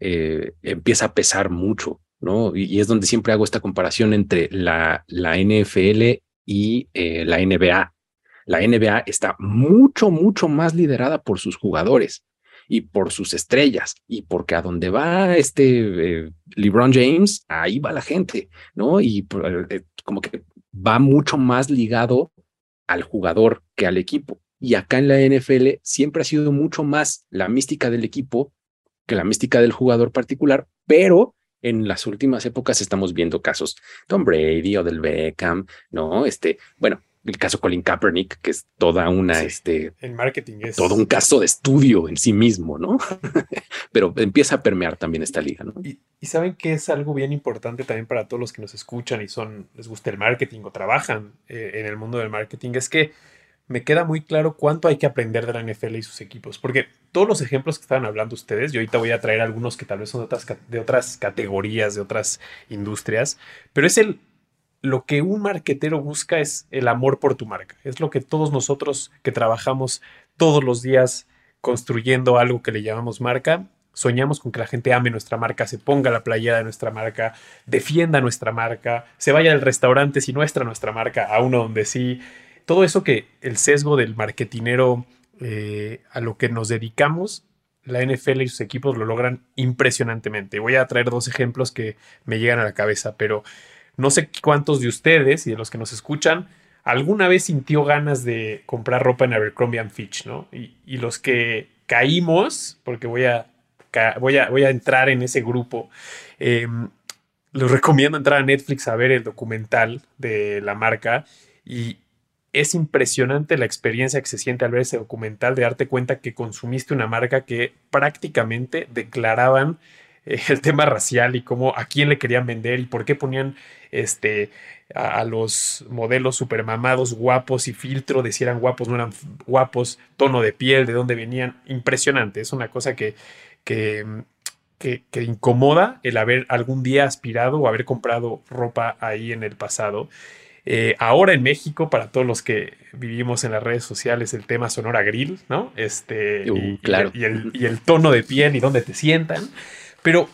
eh, empieza a pesar mucho, ¿no? Y, es donde siempre hago esta comparación entre la, la NFL y eh, la NBA. La NBA está mucho, mucho más liderada por sus jugadores y por sus estrellas y porque a donde va este eh, LeBron James, ahí va la gente, ¿no? Y eh, como que va mucho más ligado al jugador que al equipo. Y acá en la NFL siempre ha sido mucho más la mística del equipo que la mística del jugador particular, pero en las últimas épocas estamos viendo casos Tom Brady o del Beckham, ¿no? Este, bueno, el caso Colin Kaepernick, que es toda una, este, en marketing es todo un caso de estudio en sí mismo, ¿no? Pero empieza a permear también esta liga, ¿no? Y, saben que es algo bien importante también para todos los que nos escuchan y son, les gusta el marketing o trabajan eh, en el mundo del marketing, es que me queda muy claro cuánto hay que aprender de la NFL y sus equipos, porque todos los ejemplos que estaban hablando ustedes, yo ahorita voy a traer algunos que tal vez son de otras, categorías, de otras industrias, pero es el lo que un marquetero busca es el amor por tu marca. Es lo que todos nosotros que trabajamos todos los días construyendo algo que le llamamos marca, soñamos con que la gente ame nuestra marca, se ponga la playera de nuestra marca, defienda nuestra marca, se vaya al restaurante si nuestra nuestra marca, a uno donde sí. Todo eso que el sesgo del marketinero eh, a lo que nos dedicamos, la NFL y sus equipos lo logran impresionantemente. Voy a traer dos ejemplos que me llegan a la cabeza, pero no sé cuántos de ustedes y de los que nos escuchan alguna vez sintió ganas de comprar ropa en Abercrombie Fitch, ¿no? Y, los que caímos, porque voy a, voy a, voy a entrar en ese grupo, em, les recomiendo entrar a Netflix a ver el documental de la marca y es impresionante la experiencia que se siente al ver ese documental de darte cuenta que consumiste una marca que prácticamente declaraban el tema racial y cómo a quién le querían vender y por qué ponían este, a, los modelos supermamados guapos y filtro de si eran guapos, no eran guapos, tono de piel, de dónde venían. Impresionante. Es una cosa que, que, que, que incomoda el haber algún día aspirado o haber comprado ropa ahí en el pasado. Eh, ahora en México, para todos los que vivimos en las redes sociales, el tema Sonora Grill, ¿no? Este, uh, claro. y, el, y, el, tono de piel y dónde te sientan. Pero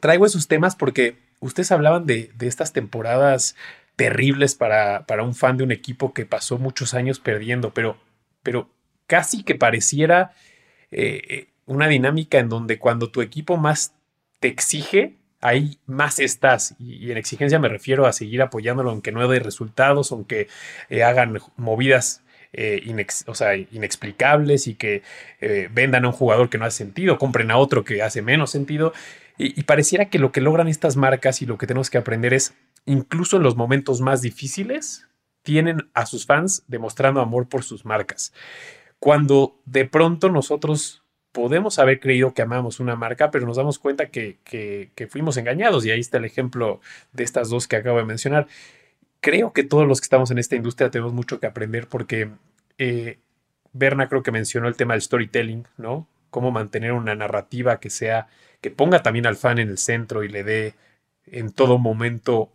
traigo esos temas porque ustedes hablaban de, estas temporadas terribles para, para, un fan de un equipo que pasó muchos años perdiendo, pero, pero casi que pareciera eh, una dinámica en donde cuando tu equipo más te exige, ahí más estás. Y, en exigencia me refiero a seguir apoyándolo aunque no dé resultados, aunque eh, hagan movidas eh, inexplicables y que vendan a un jugador que no hace sentido, compren a otro que hace menos sentido. Y, pareciera que lo que logran estas marcas y lo que tenemos que aprender es, incluso en los momentos más difíciles, tienen a sus fans demostrando amor por sus marcas. Cuando de pronto nosotros podemos haber creído que amamos una marca, pero nos damos cuenta que, que, fuimos engañados. Y ahí está el ejemplo de estas dos que acabo de mencionar. Creo que todos los que estamos en esta industria tenemos mucho que aprender porque eh, Berna creo que mencionó el tema del storytelling, ¿no? Cómo mantener una narrativa que sea que ponga también al fan en el centro y le dé en todo momento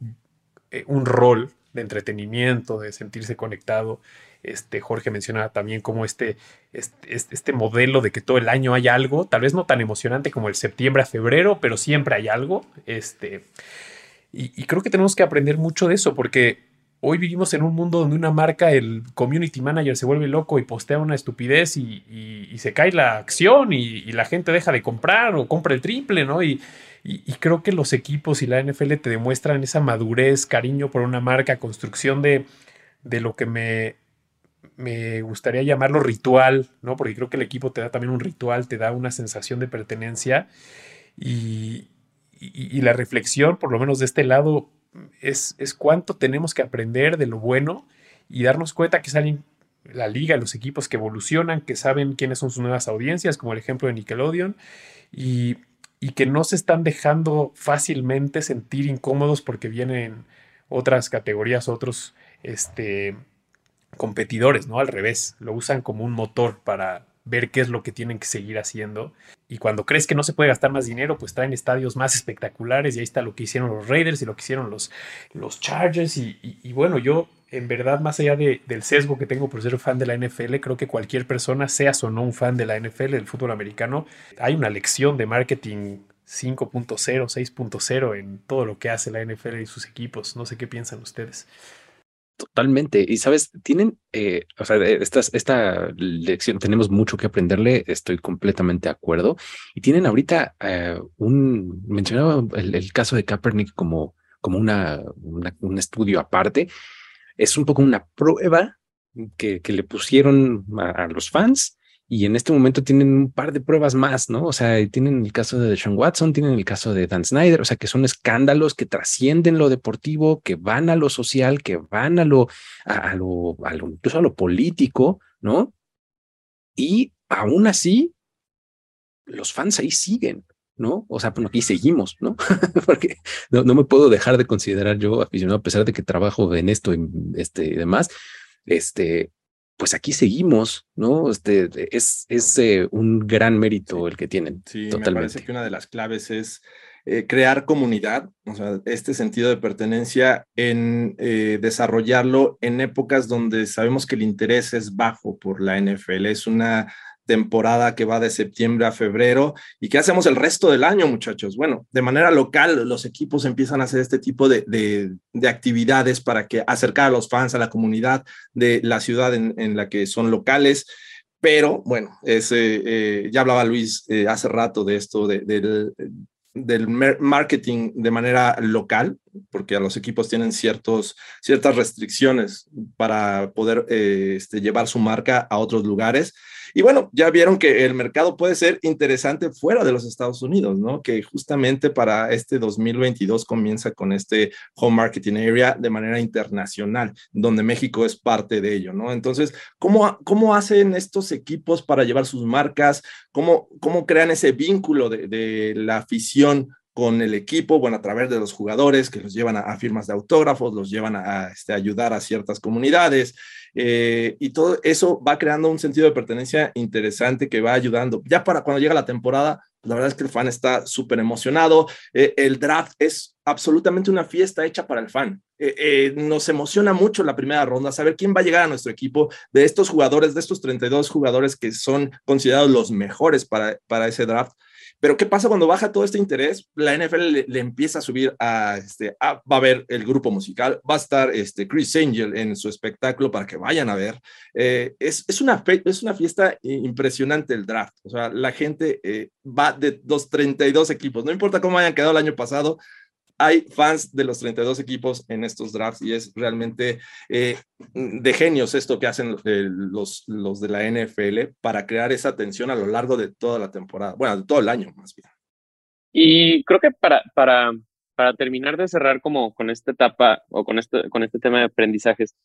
eh, un rol de entretenimiento, de sentirse conectado. Este, Jorge mencionaba también como este, este, este, modelo de que todo el año hay algo, tal vez no tan emocionante como el septiembre a febrero, pero siempre hay algo. Este, y, creo que tenemos que aprender mucho de eso, porque hoy vivimos en un mundo donde una marca, el community manager se vuelve loco y postea una estupidez y, se cae la acción y, la gente deja de comprar o compra el triple, ¿no? Y, creo que los equipos y la NFL te demuestran esa madurez, cariño por una marca, construcción de, lo que me, me gustaría llamarlo ritual, ¿no? Porque creo que el equipo te da también un ritual, te da una sensación de pertenencia y, la reflexión, por lo menos de este lado, es, cuánto tenemos que aprender de lo bueno y darnos cuenta que salen la liga, los equipos que evolucionan, que saben quiénes son sus nuevas audiencias, como el ejemplo de Nickelodeon, y, y que no se están dejando fácilmente sentir incómodos porque vienen otras categorías, otros este, competidores, ¿no? Al revés, lo usan como un motor para ver qué es lo que tienen que seguir haciendo. Y cuando crees que no se puede gastar más dinero, pues traen estadios más espectaculares y ahí está lo que hicieron los Raiders y lo que hicieron los, los Chargers. Y, bueno, yo en verdad, más allá de, del sesgo que tengo por ser fan de la NFL, creo que cualquier persona, seas o no un fan de la NFL, del fútbol americano, hay una lección de marketing 5.0, 6.0 en todo lo que hace la NFL y sus equipos. No sé qué piensan ustedes. Totalmente. Y sabes, tienen, eh, esta, esta lección, tenemos mucho que aprenderle, estoy completamente de acuerdo. Y tienen ahorita eh, un, mencionaba el, caso de Kaepernick como, como una, un estudio aparte. Es un poco una prueba que, que le pusieron a los fans y en este momento tienen un par de pruebas más, ¿no? O sea, tienen el caso de Sean Watson, tienen el caso de Dan Snyder, o sea, que son escándalos que trascienden lo deportivo, que van a lo social, que van a lo, a, lo, incluso a lo político, ¿no? Y aún así, los fans ahí siguen, ¿no? O sea, bueno, aquí seguimos, ¿no? Porque no, no, me puedo dejar de considerar yo aficionado, a pesar de que trabajo en esto y, este, y demás, este, pues aquí seguimos, ¿no? Este, es es eh, un gran mérito el que tienen. Sí, totalmente. me parece que una de las claves es eh, crear comunidad, o sea, este sentido de pertenencia en eh, desarrollarlo en épocas donde sabemos que el interés es bajo por la NFL. Es una temporada que va de septiembre a febrero. ¿Y qué hacemos el resto del año, muchachos? Bueno, de manera local, los equipos empiezan a hacer este tipo de, de, actividades para que acercar a los fans a la comunidad de la ciudad en, la que son locales. Pero bueno, ese, eh, ya hablaba Luis eh, hace rato de esto, de, del, marketing de manera local, porque a los equipos tienen ciertos, ciertas restricciones para poder eh, este, llevar su marca a otros lugares. Y bueno, ya vieron que el mercado puede ser interesante fuera de los Estados Unidos, ¿no? Que justamente para este 2022 comienza con este Home Marketing Area de manera internacional, donde México es parte de ello, ¿no? Entonces, ¿cómo, cómo hacen estos equipos para llevar sus marcas? ¿Cómo, cómo crean ese vínculo de, de la afición con el equipo, bueno, a través de los jugadores que los llevan a, firmas de autógrafos, los llevan a, este, ayudar a ciertas comunidades eh, y todo eso va creando un sentido de pertenencia interesante que va ayudando. Ya para cuando llega la temporada, la verdad es que el fan está súper emocionado. Eh, el draft es absolutamente una fiesta hecha para el fan. Eh, nos emociona mucho la primera ronda, saber quién va a llegar a nuestro equipo de estos jugadores, de estos 32 jugadores que son considerados los mejores para, para ese draft. Pero ¿qué pasa cuando baja todo este interés? La NFL le, empieza a subir a, este, va a haber el grupo musical, va a estar este, Chris Angel en su espectáculo para que vayan a ver. Eh, es, es, una es una fiesta impresionante el draft. O sea, la gente eh, va de los 32 equipos, no importa cómo hayan quedado el año pasado, hay fans de los 32 equipos en estos drafts y es realmente eh, de genios esto que hacen eh, los, los de la NFL para crear esa tensión a lo largo de toda la temporada, bueno, de todo el año más bien. Y creo que para, para, para terminar de cerrar como con esta etapa o con este, con este tema de aprendizajes,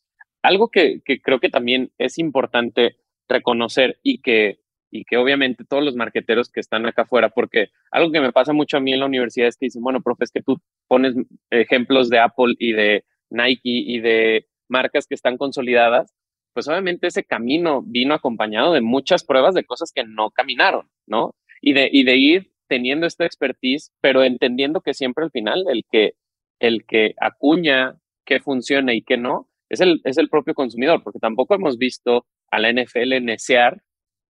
algo que, que creo que también es importante reconocer y que y que obviamente todos los marqueteros que están acá afuera, porque algo que me pasa mucho a mí en la universidad es que dicen, bueno, profe, es que tú pones ejemplos de Apple y de Nike y de marcas que están consolidadas, pues obviamente ese camino vino acompañado de muchas pruebas de cosas que no caminaron, ¿no? Y de, y de ir teniendo esta expertise, pero entendiendo que siempre al final el que, el que acuña qué funciona y qué no, es el, es el propio consumidor, porque tampoco hemos visto a la NFL necear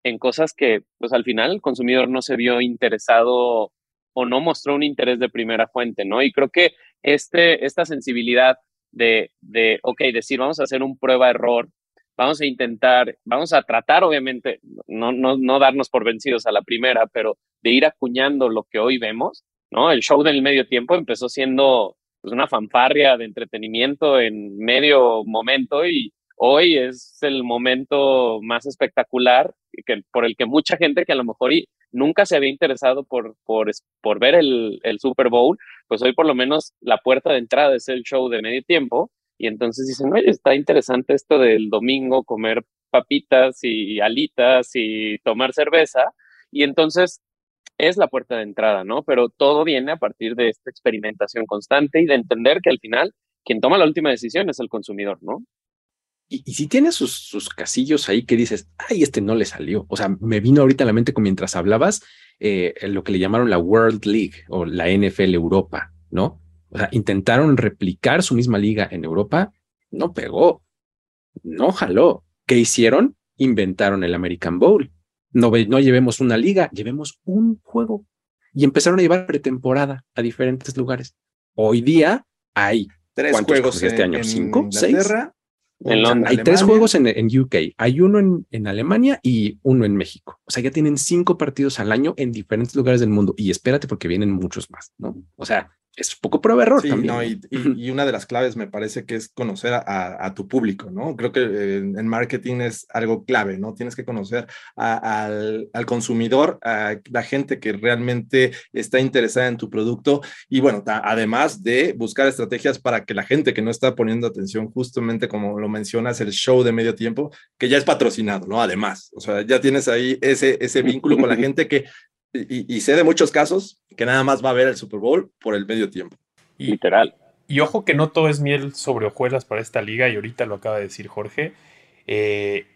en cosas que, pues al final el consumidor no se vio interesado o no mostró un interés de primera fuente, ¿no? Y creo que este, esta sensibilidad de, de, ok, decir, vamos a hacer un prueba-error, vamos a intentar, vamos a tratar, obviamente, no, no, no darnos por vencidos a la primera, pero de ir acuñando lo que hoy vemos, ¿no? El show del medio tiempo empezó siendo pues, una fanfarria de entretenimiento en medio momento y hoy es el momento más espectacular por el que mucha gente que a lo mejor nunca se había interesado por ver el, el, Super Bowl, pues hoy por lo menos la puerta de entrada es el show de medio tiempo. Y entonces dicen, oye, está interesante esto del domingo, comer papitas y alitas y tomar cerveza. Y entonces es la puerta de entrada, ¿no? Pero todo viene a partir de esta experimentación constante y de entender que al final quien toma la última decisión es el consumidor, ¿no? Y, si tienes sus, casillos ahí que dices, ay, este no le salió. O sea, me vino ahorita a la mente mientras hablabas eh, lo que le llamaron la World League o la NFL Europa, ¿no? O sea, intentaron replicar su misma liga en Europa, no pegó, no jaló. ¿Qué hicieron? Inventaron el American Bowl. No, no llevemos una liga, llevemos un juego. Y empezaron a llevar pretemporada a diferentes lugares. Hoy día hay tres juegos este año, cinco, seis. En Hay tres juegos en, en, UK, hay uno en, en, Alemania y uno en México. O sea, ya tienen cinco partidos al año en diferentes lugares del mundo y espérate porque vienen muchos más, ¿no? O sea, es un poco prueba error también. No, y, una de las claves me parece que es conocer a, tu público, ¿no? Creo que en, marketing es algo clave, ¿no? Tienes que conocer al, consumidor, a la gente que realmente está interesada en tu producto y bueno, además de buscar estrategias para que la gente que no está poniendo atención, justamente como lo mencionas, el show de medio tiempo, que ya es patrocinado, ¿no? Además, o sea, ya tienes ahí ese, ese vínculo con la gente que y, sé de muchos casos que nada más va a ver el Super Bowl por el medio tiempo. Literal. Y ojo que no todo es miel sobre hojuelas para esta liga, y ahorita lo acaba de decir Jorge. Eh,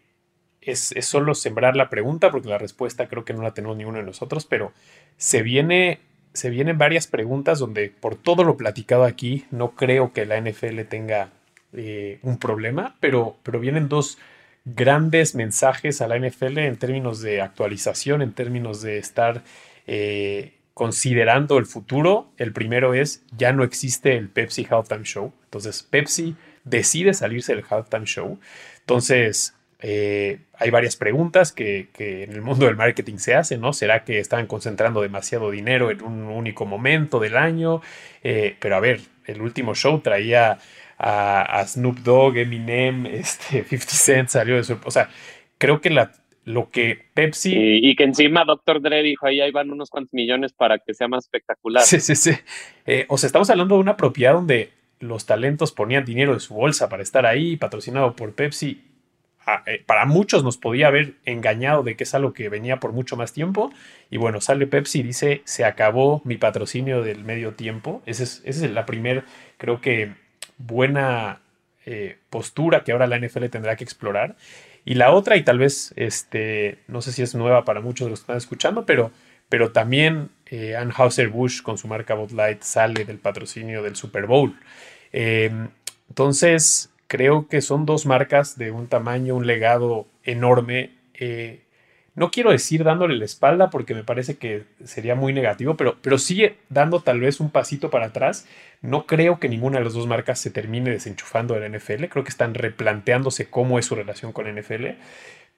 es, solo sembrar la pregunta, porque la respuesta creo que no la tenemos ninguno de nosotros, pero se viene. Se vienen varias preguntas donde, por todo lo platicado aquí, no creo que la NFL tenga eh, un problema, pero, pero vienen dos, grandes mensajes a la NFL en términos de actualización, en términos de estar eh, considerando el futuro. El primero es, ya no existe el Pepsi Halftime Show. Entonces, Pepsi decide salirse del Halftime Show. Entonces, eh, hay varias preguntas que, en el mundo del marketing se hacen, ¿no? ¿Será que están concentrando demasiado dinero en un único momento del año? Eh, pero a ver, el último show traía a, Snoop Dogg, Eminem, este, 50 Cent salió de su... O sea, creo que la, lo que Pepsi... Y, que encima Dr. Dre dijo, ahí, van unos cuantos millones para que sea más espectacular. Sí, sí, sí. Eh, o sea, estamos hablando de una propiedad donde los talentos ponían dinero de su bolsa para estar ahí, patrocinado por Pepsi. Ah, eh, para muchos nos podía haber engañado de que es algo que venía por mucho más tiempo. Y bueno, sale Pepsi y dice, se acabó mi patrocinio del medio tiempo. Esa es, esa es la primera, creo que buena eh, postura que ahora la NFL tendrá que explorar. Y la otra, y tal vez, este, no sé si es nueva para muchos de los que están escuchando, pero, pero también eh, Anheuser-Busch con su marca Bud Light sale del patrocinio del Super Bowl. Eh, entonces, creo que son dos marcas de un tamaño, un legado enorme. No quiero decir dándole la espalda porque me parece que sería muy negativo, pero, pero sigue dando tal vez un pasito para atrás no creo que ninguna de las dos marcas se termine desenchufando de la NFL. Creo que están replanteándose cómo es su relación con la NFL.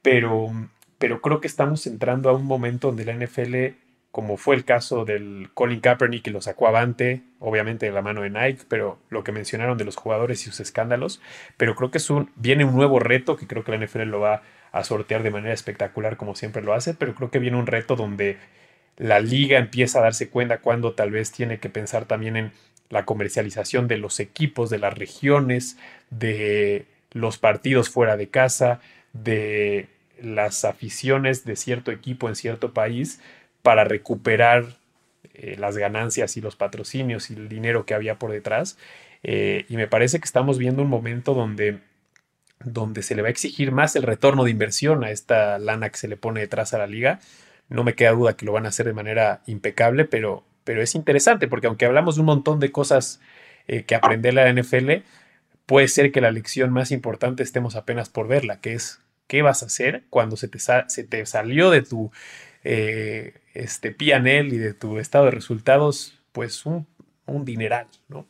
Pero, pero creo que estamos entrando a un momento donde la NFL, como fue el caso del Colin Kaepernick y lo sacó avante, obviamente de la mano de Nike, pero lo que mencionaron de los jugadores y sus escándalos. Pero creo que es un, viene un nuevo reto que creo que la NFL lo va a sortear de manera espectacular como siempre lo hace, pero creo que viene un reto donde la liga empieza a darse cuenta cuando tal vez tiene que pensar también en la comercialización de los equipos, de las regiones, de los partidos fuera de casa, de las aficiones de cierto equipo en cierto país para recuperar eh, las ganancias y los patrocinios y el dinero que había por detrás. Eh, y me parece que estamos viendo un momento donde, donde se le va a exigir más el retorno de inversión a esta lana que se le pone detrás a la liga. No me queda duda que lo van a hacer de manera impecable, pero, pero es interesante porque aunque hablamos de un montón de cosas eh, que aprender la NFL, puede ser que la lección más importante estemos apenas por verla, que es qué vas a hacer cuando se te, se te salió de tu eh, este, PNL y de tu estado de resultados, pues un, dineral, ¿no?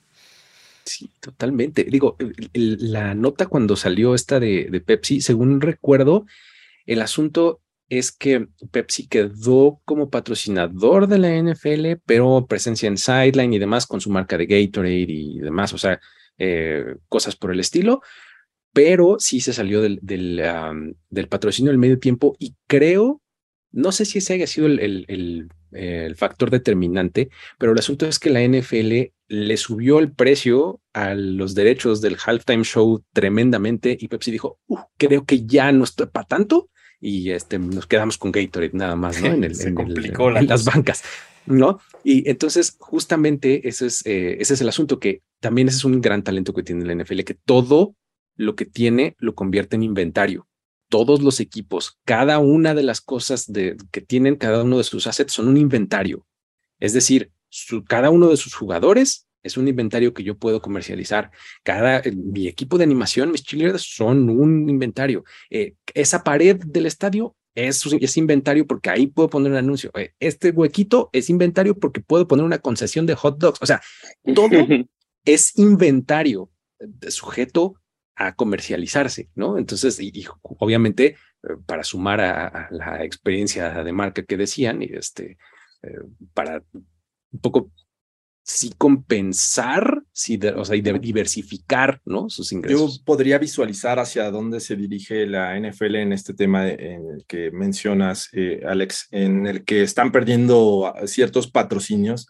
Sí, totalmente. Digo, la nota cuando salió esta de, Pepsi, según recuerdo, el asunto es que Pepsi quedó como patrocinador de la NFL, pero presencia en sideline y demás con su marca de Gatorade y demás, o sea, eh, cosas por el estilo, pero sí se salió del, del, patrocinio del medio tiempo y creo, no sé si ese haya sido el, el, factor determinante, pero el asunto es que la NFL le subió el precio a los derechos del halftime show tremendamente y Pepsi dijo, creo que ya no está para tanto y este, nos quedamos con Gatorade nada más, ¿no? En, el, Se complicó en las bancas, ¿no? Y entonces, justamente ese es, eh, ese es el asunto, que también ese es un gran talento que tiene la NFL, que todo lo que tiene lo convierte en inventario. Todos los equipos, cada una de las cosas de, que tienen cada uno de sus assets son un inventario. Es decir, cada uno de sus jugadores es un inventario que yo puedo comercializar. Cada, mi equipo de animación, mis cheerleaders son un inventario. Eh, esa pared del estadio es, es, inventario porque ahí puedo poner un anuncio. Eh, este huequito es inventario porque puedo poner una concesión de hot dogs. O sea, todo es inventario sujeto a comercializarse, ¿no? Entonces, y, obviamente, para sumar a, la experiencia de marca que decían, y este, para un poco sí compensar, sí o sea, y diversificar ¿no? sus ingresos. Yo podría visualizar hacia dónde se dirige la NFL en este tema en el que mencionas, eh, Alex, en el que están perdiendo ciertos patrocinios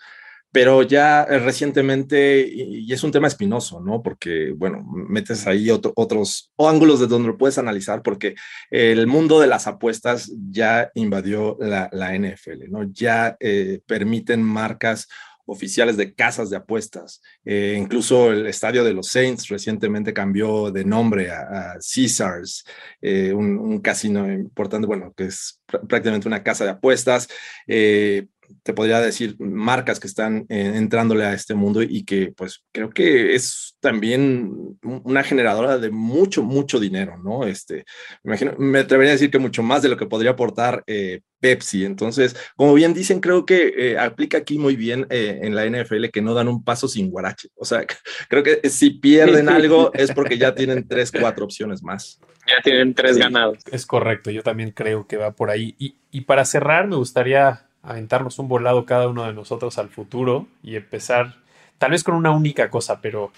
pero ya eh, recientemente, y, es un tema espinoso, ¿no? Porque, bueno, metes ahí otros ángulos de donde lo puedes analizar, porque el mundo de las apuestas ya invadió la, NFL, ¿no? Ya eh, permiten marcas oficiales de casas de apuestas. Eh, incluso el estadio de los Saints recientemente cambió de nombre a, Caesars, un, un, casino importante, bueno, que es prácticamente una casa de apuestas. Eh, te podría decir marcas que están eh, entrándole a este mundo y que pues creo que es también una generadora de mucho, mucho dinero, ¿no? Este, me, imagino, me atrevería a decir que mucho más de lo que podría aportar eh, Pepsi. Entonces, como bien dicen, creo que eh, aplica aquí muy bien en la NFL que no dan un paso sin guarache. O sea, creo que si pierden algo es porque ya tienen tres, cuatro opciones más. Ya tienen tres ganados. Es correcto, yo también creo que va por ahí. Y, y para cerrar, me gustaría aventarnos un volado cada uno de nosotros al futuro y empezar, tal vez con una única cosa, pero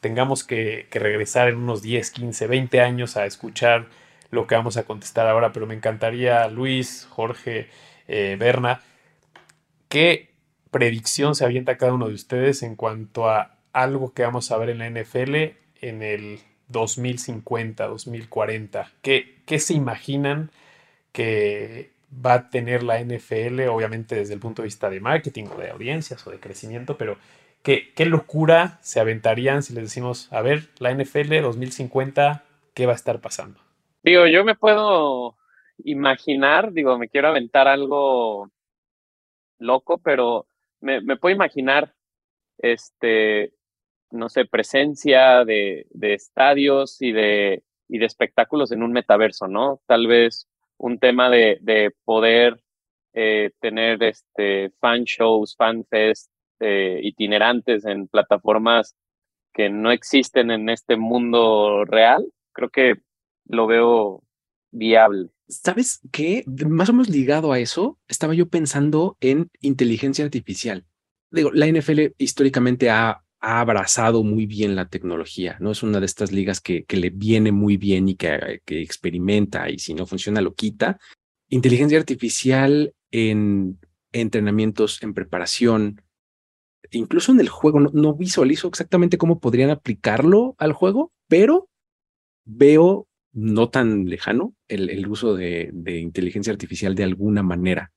tengamos que, regresar en unos 10, 15, 20 años a escuchar lo que vamos a contestar ahora, pero me encantaría, Luis, Jorge, eh, Berna, ¿qué predicción se avienta cada uno de ustedes en cuanto a algo que vamos a ver en la NFL en el 2050, 2040? ¿Qué, qué se imaginan que va a tener la NFL, obviamente desde el punto de vista de marketing o de audiencias o de crecimiento, pero ¿qué, qué locura se aventarían si les decimos, a ver, la NFL 2050, ¿qué va a estar pasando? Digo, yo me puedo imaginar, digo, me quiero aventar algo loco, pero me, me puedo imaginar, este, no sé, presencia de, de estadios y de, y de espectáculos en un metaverso, ¿no? Tal vez un tema de, poder eh, tener este, fan shows, fan fest eh, itinerantes en plataformas que no existen en este mundo real, creo que lo veo viable. ¿Sabes qué? Más o menos ligado a eso, estaba yo pensando en inteligencia artificial. Digo, la NFL históricamente ha ha abrazado muy bien la tecnología, ¿no? Es una de estas ligas que, que le viene muy bien y que, experimenta y si no funciona lo quita. Inteligencia artificial en entrenamientos, en preparación, incluso en el juego. No, no visualizo exactamente cómo podrían aplicarlo al juego, pero veo no tan lejano el, uso de, inteligencia artificial de alguna manera.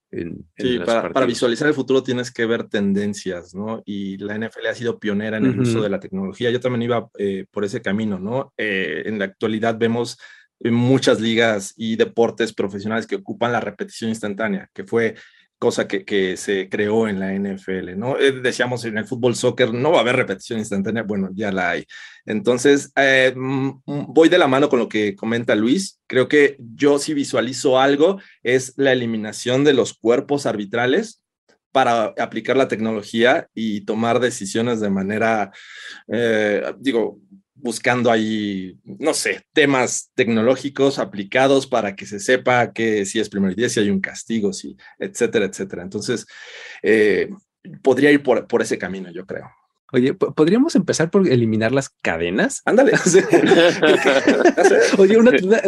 sí, para, visualizar el futuro tienes que ver tendencias, ¿no? Y la NFL ha sido pionera en el uso de la tecnología. Yo también iba eh, por ese camino, ¿no? Eh, en la actualidad vemos muchas ligas y deportes profesionales que ocupan la repetición instantánea, que fue cosa que, se creó en la NFL, ¿no? Eh, decíamos en el fútbol soccer no va a haber repetición instantánea, bueno, ya la hay. Entonces, eh, mm, mm, voy de la mano con lo que comenta Luis. Creo que yo si visualizo algo es la eliminación de los cuerpos arbitrales para aplicar la tecnología y tomar decisiones de manera, eh, digo, buscando ahí, no sé, temas tecnológicos aplicados para que se sepa que si es primer día, si hay un castigo, si, etcétera, etcétera. Entonces, eh, podría ir por, por ese camino, yo creo. Oye, ¿podríamos empezar por eliminar las cadenas? Ándale. Oye,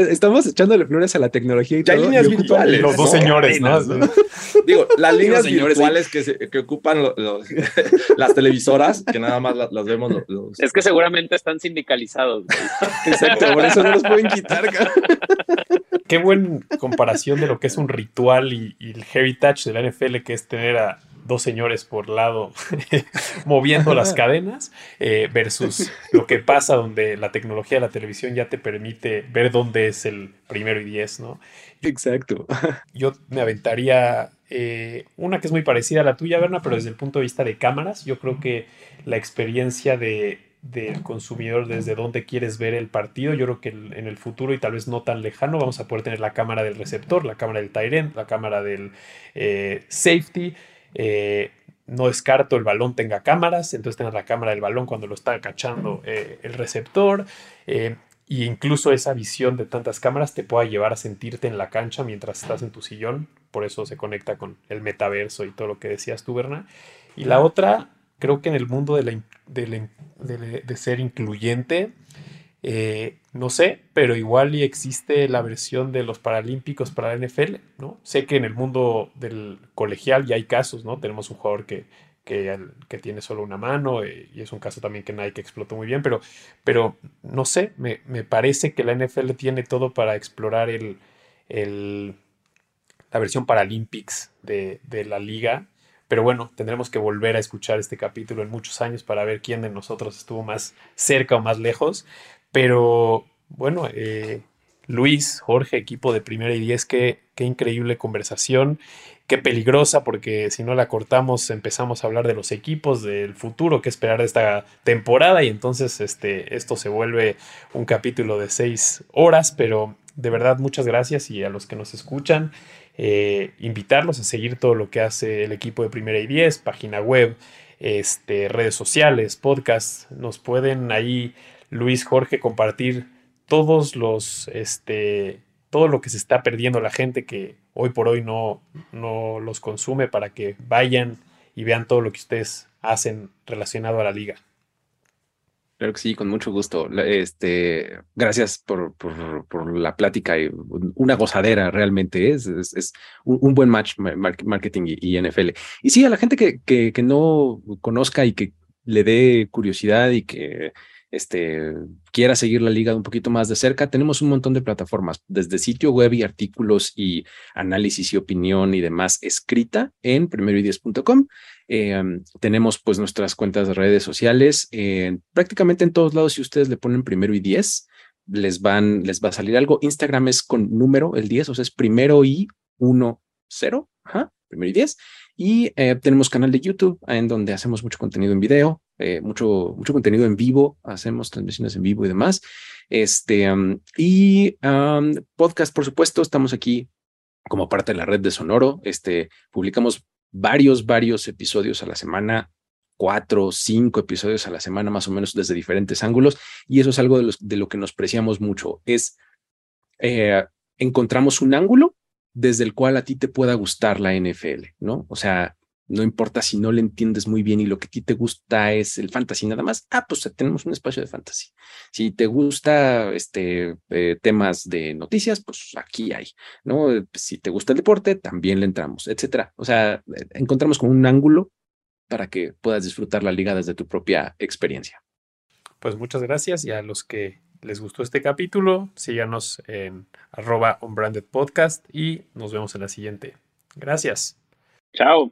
estamos echándole flores a la tecnología y ya hay líneas virtuales. Los dos señores, ¿no? Digo, las líneas virtuales que, que, ocupan las televisoras, que nada más las, vemos. Es que seguramente están sindicalizados. Exacto, por eso no los pueden quitar. Qué buena comparación de lo que es un ritual y, y el heritage de la NFL, que es tener a dos señores por lado moviendo las cadenas eh, versus lo que pasa donde la tecnología de la televisión ya te permite ver dónde es el primero y diez, ¿no? Exacto. Yo me aventaría eh, una que es muy parecida a la tuya, Berna, pero desde el punto de vista de cámaras, yo creo que la experiencia de, del consumidor desde dónde quieres ver el partido. Yo creo que en el futuro y tal vez no tan lejano vamos a poder tener la cámara del receptor, la cámara del tight la cámara del eh, safety. Eh, no descarto el balón tenga cámaras, entonces tengas la cámara del balón cuando lo está cachando eh, el receptor. e incluso esa visión de tantas cámaras te pueda llevar a sentirte en la cancha mientras estás en tu sillón. Por eso se conecta con el metaverso y todo lo que decías tú, Berna. Y la otra, creo que en el mundo de, de ser incluyente, eh, no sé, pero igual y existe la versión de los Paralímpicos para la NFL, ¿no? Sé que en el mundo del colegial ya hay casos, ¿no? Tenemos un jugador que, que, tiene solo una mano eh, y es un caso también que Nike explotó muy bien, pero, pero no sé, me, parece que la NFL tiene todo para explorar el, el la versión Paralympics de, de la liga. Pero bueno, tendremos que volver a escuchar este capítulo en muchos años para ver quién de nosotros estuvo más cerca o más lejos. Pero bueno, eh, Luis, Jorge, equipo de primera y diez, qué, qué increíble conversación, qué peligrosa, porque si no la cortamos empezamos a hablar de los equipos, del futuro, qué esperar de esta temporada, y entonces este, esto se vuelve un capítulo de seis horas, pero de verdad muchas gracias y a los que nos escuchan, eh, invitarlos a seguir todo lo que hace el equipo de primera y diez, página web, este, redes sociales, podcast, nos pueden ahí Luis Jorge compartir todos los, este, todo lo que se está perdiendo la gente que hoy por hoy no, no los consume para que vayan y vean todo lo que ustedes hacen relacionado a la liga. Claro que sí, con mucho gusto. Este, gracias por, por, la plática. Una gozadera realmente es, es, un, buen match marketing y, NFL. Y sí, a la gente que, que no conozca y que le dé curiosidad y que este, quiera seguir la liga un poquito más de cerca, tenemos un montón de plataformas, desde sitio web y artículos y análisis y opinión y demás escrita en primeroideas.com. Eh, tenemos pues nuestras cuentas de redes sociales, prácticamente en todos lados, si ustedes le ponen primero y diez, les, van, les va a salir algo. Instagram es con número, el 10, o sea, es primero y uno, cero, ajá, primero y diez. Y eh, tenemos canal de YouTube en donde hacemos mucho contenido en video, eh, mucho, mucho contenido en vivo, hacemos transmisiones en vivo y demás. Este, y podcast, por supuesto, estamos aquí como parte de la red de Sonoro. Este, publicamos varios, varios episodios a la semana, cuatro, cinco episodios a la semana, más o menos desde diferentes ángulos. Y eso es algo de, los, de lo que nos preciamos mucho. Es eh, encontramos un ángulo desde el cual a ti te pueda gustar la NFL, ¿no? O sea, no importa si no le entiendes muy bien y lo que a ti te gusta es el fantasy nada más, ah, pues tenemos un espacio de fantasy. Si te gusta este eh, temas de noticias, pues aquí hay, ¿no? Si te gusta el deporte, también le entramos, etcétera. O sea, encontramos como un ángulo para que puedas disfrutar la liga desde tu propia experiencia. Pues muchas gracias y a los que les gustó este capítulo, síganos en arroba podcast y nos vemos en la siguiente. Gracias. Chao.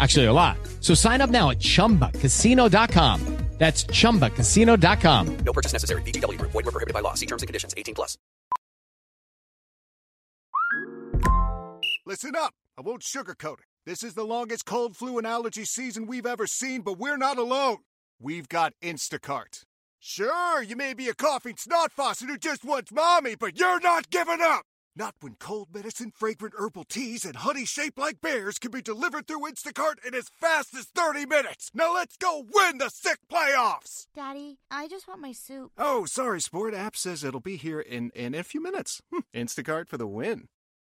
Actually, a lot. So sign up now at chumbacasino.com. That's ChumbaCasino.com. No purchase necessary. VGW. Void were prohibited by law. See terms and conditions. 18 plus. Listen up. I won't sugarcoat it. This is the longest cold, flu, and allergy season we've ever seen, but we're not alone. We've got Instacart. Sure, you may be a coughing snot faucet who just wants mommy, but you're not giving up! Not when cold medicine, fragrant herbal teas, and honey shaped like bears can be delivered through Instacart in as fast as 30 minutes! Now let's go win the sick playoffs! Daddy, I just want my soup. Oh, sorry, Sport. App says it'll be here in, in a few minutes. Hm, Instacart for the win.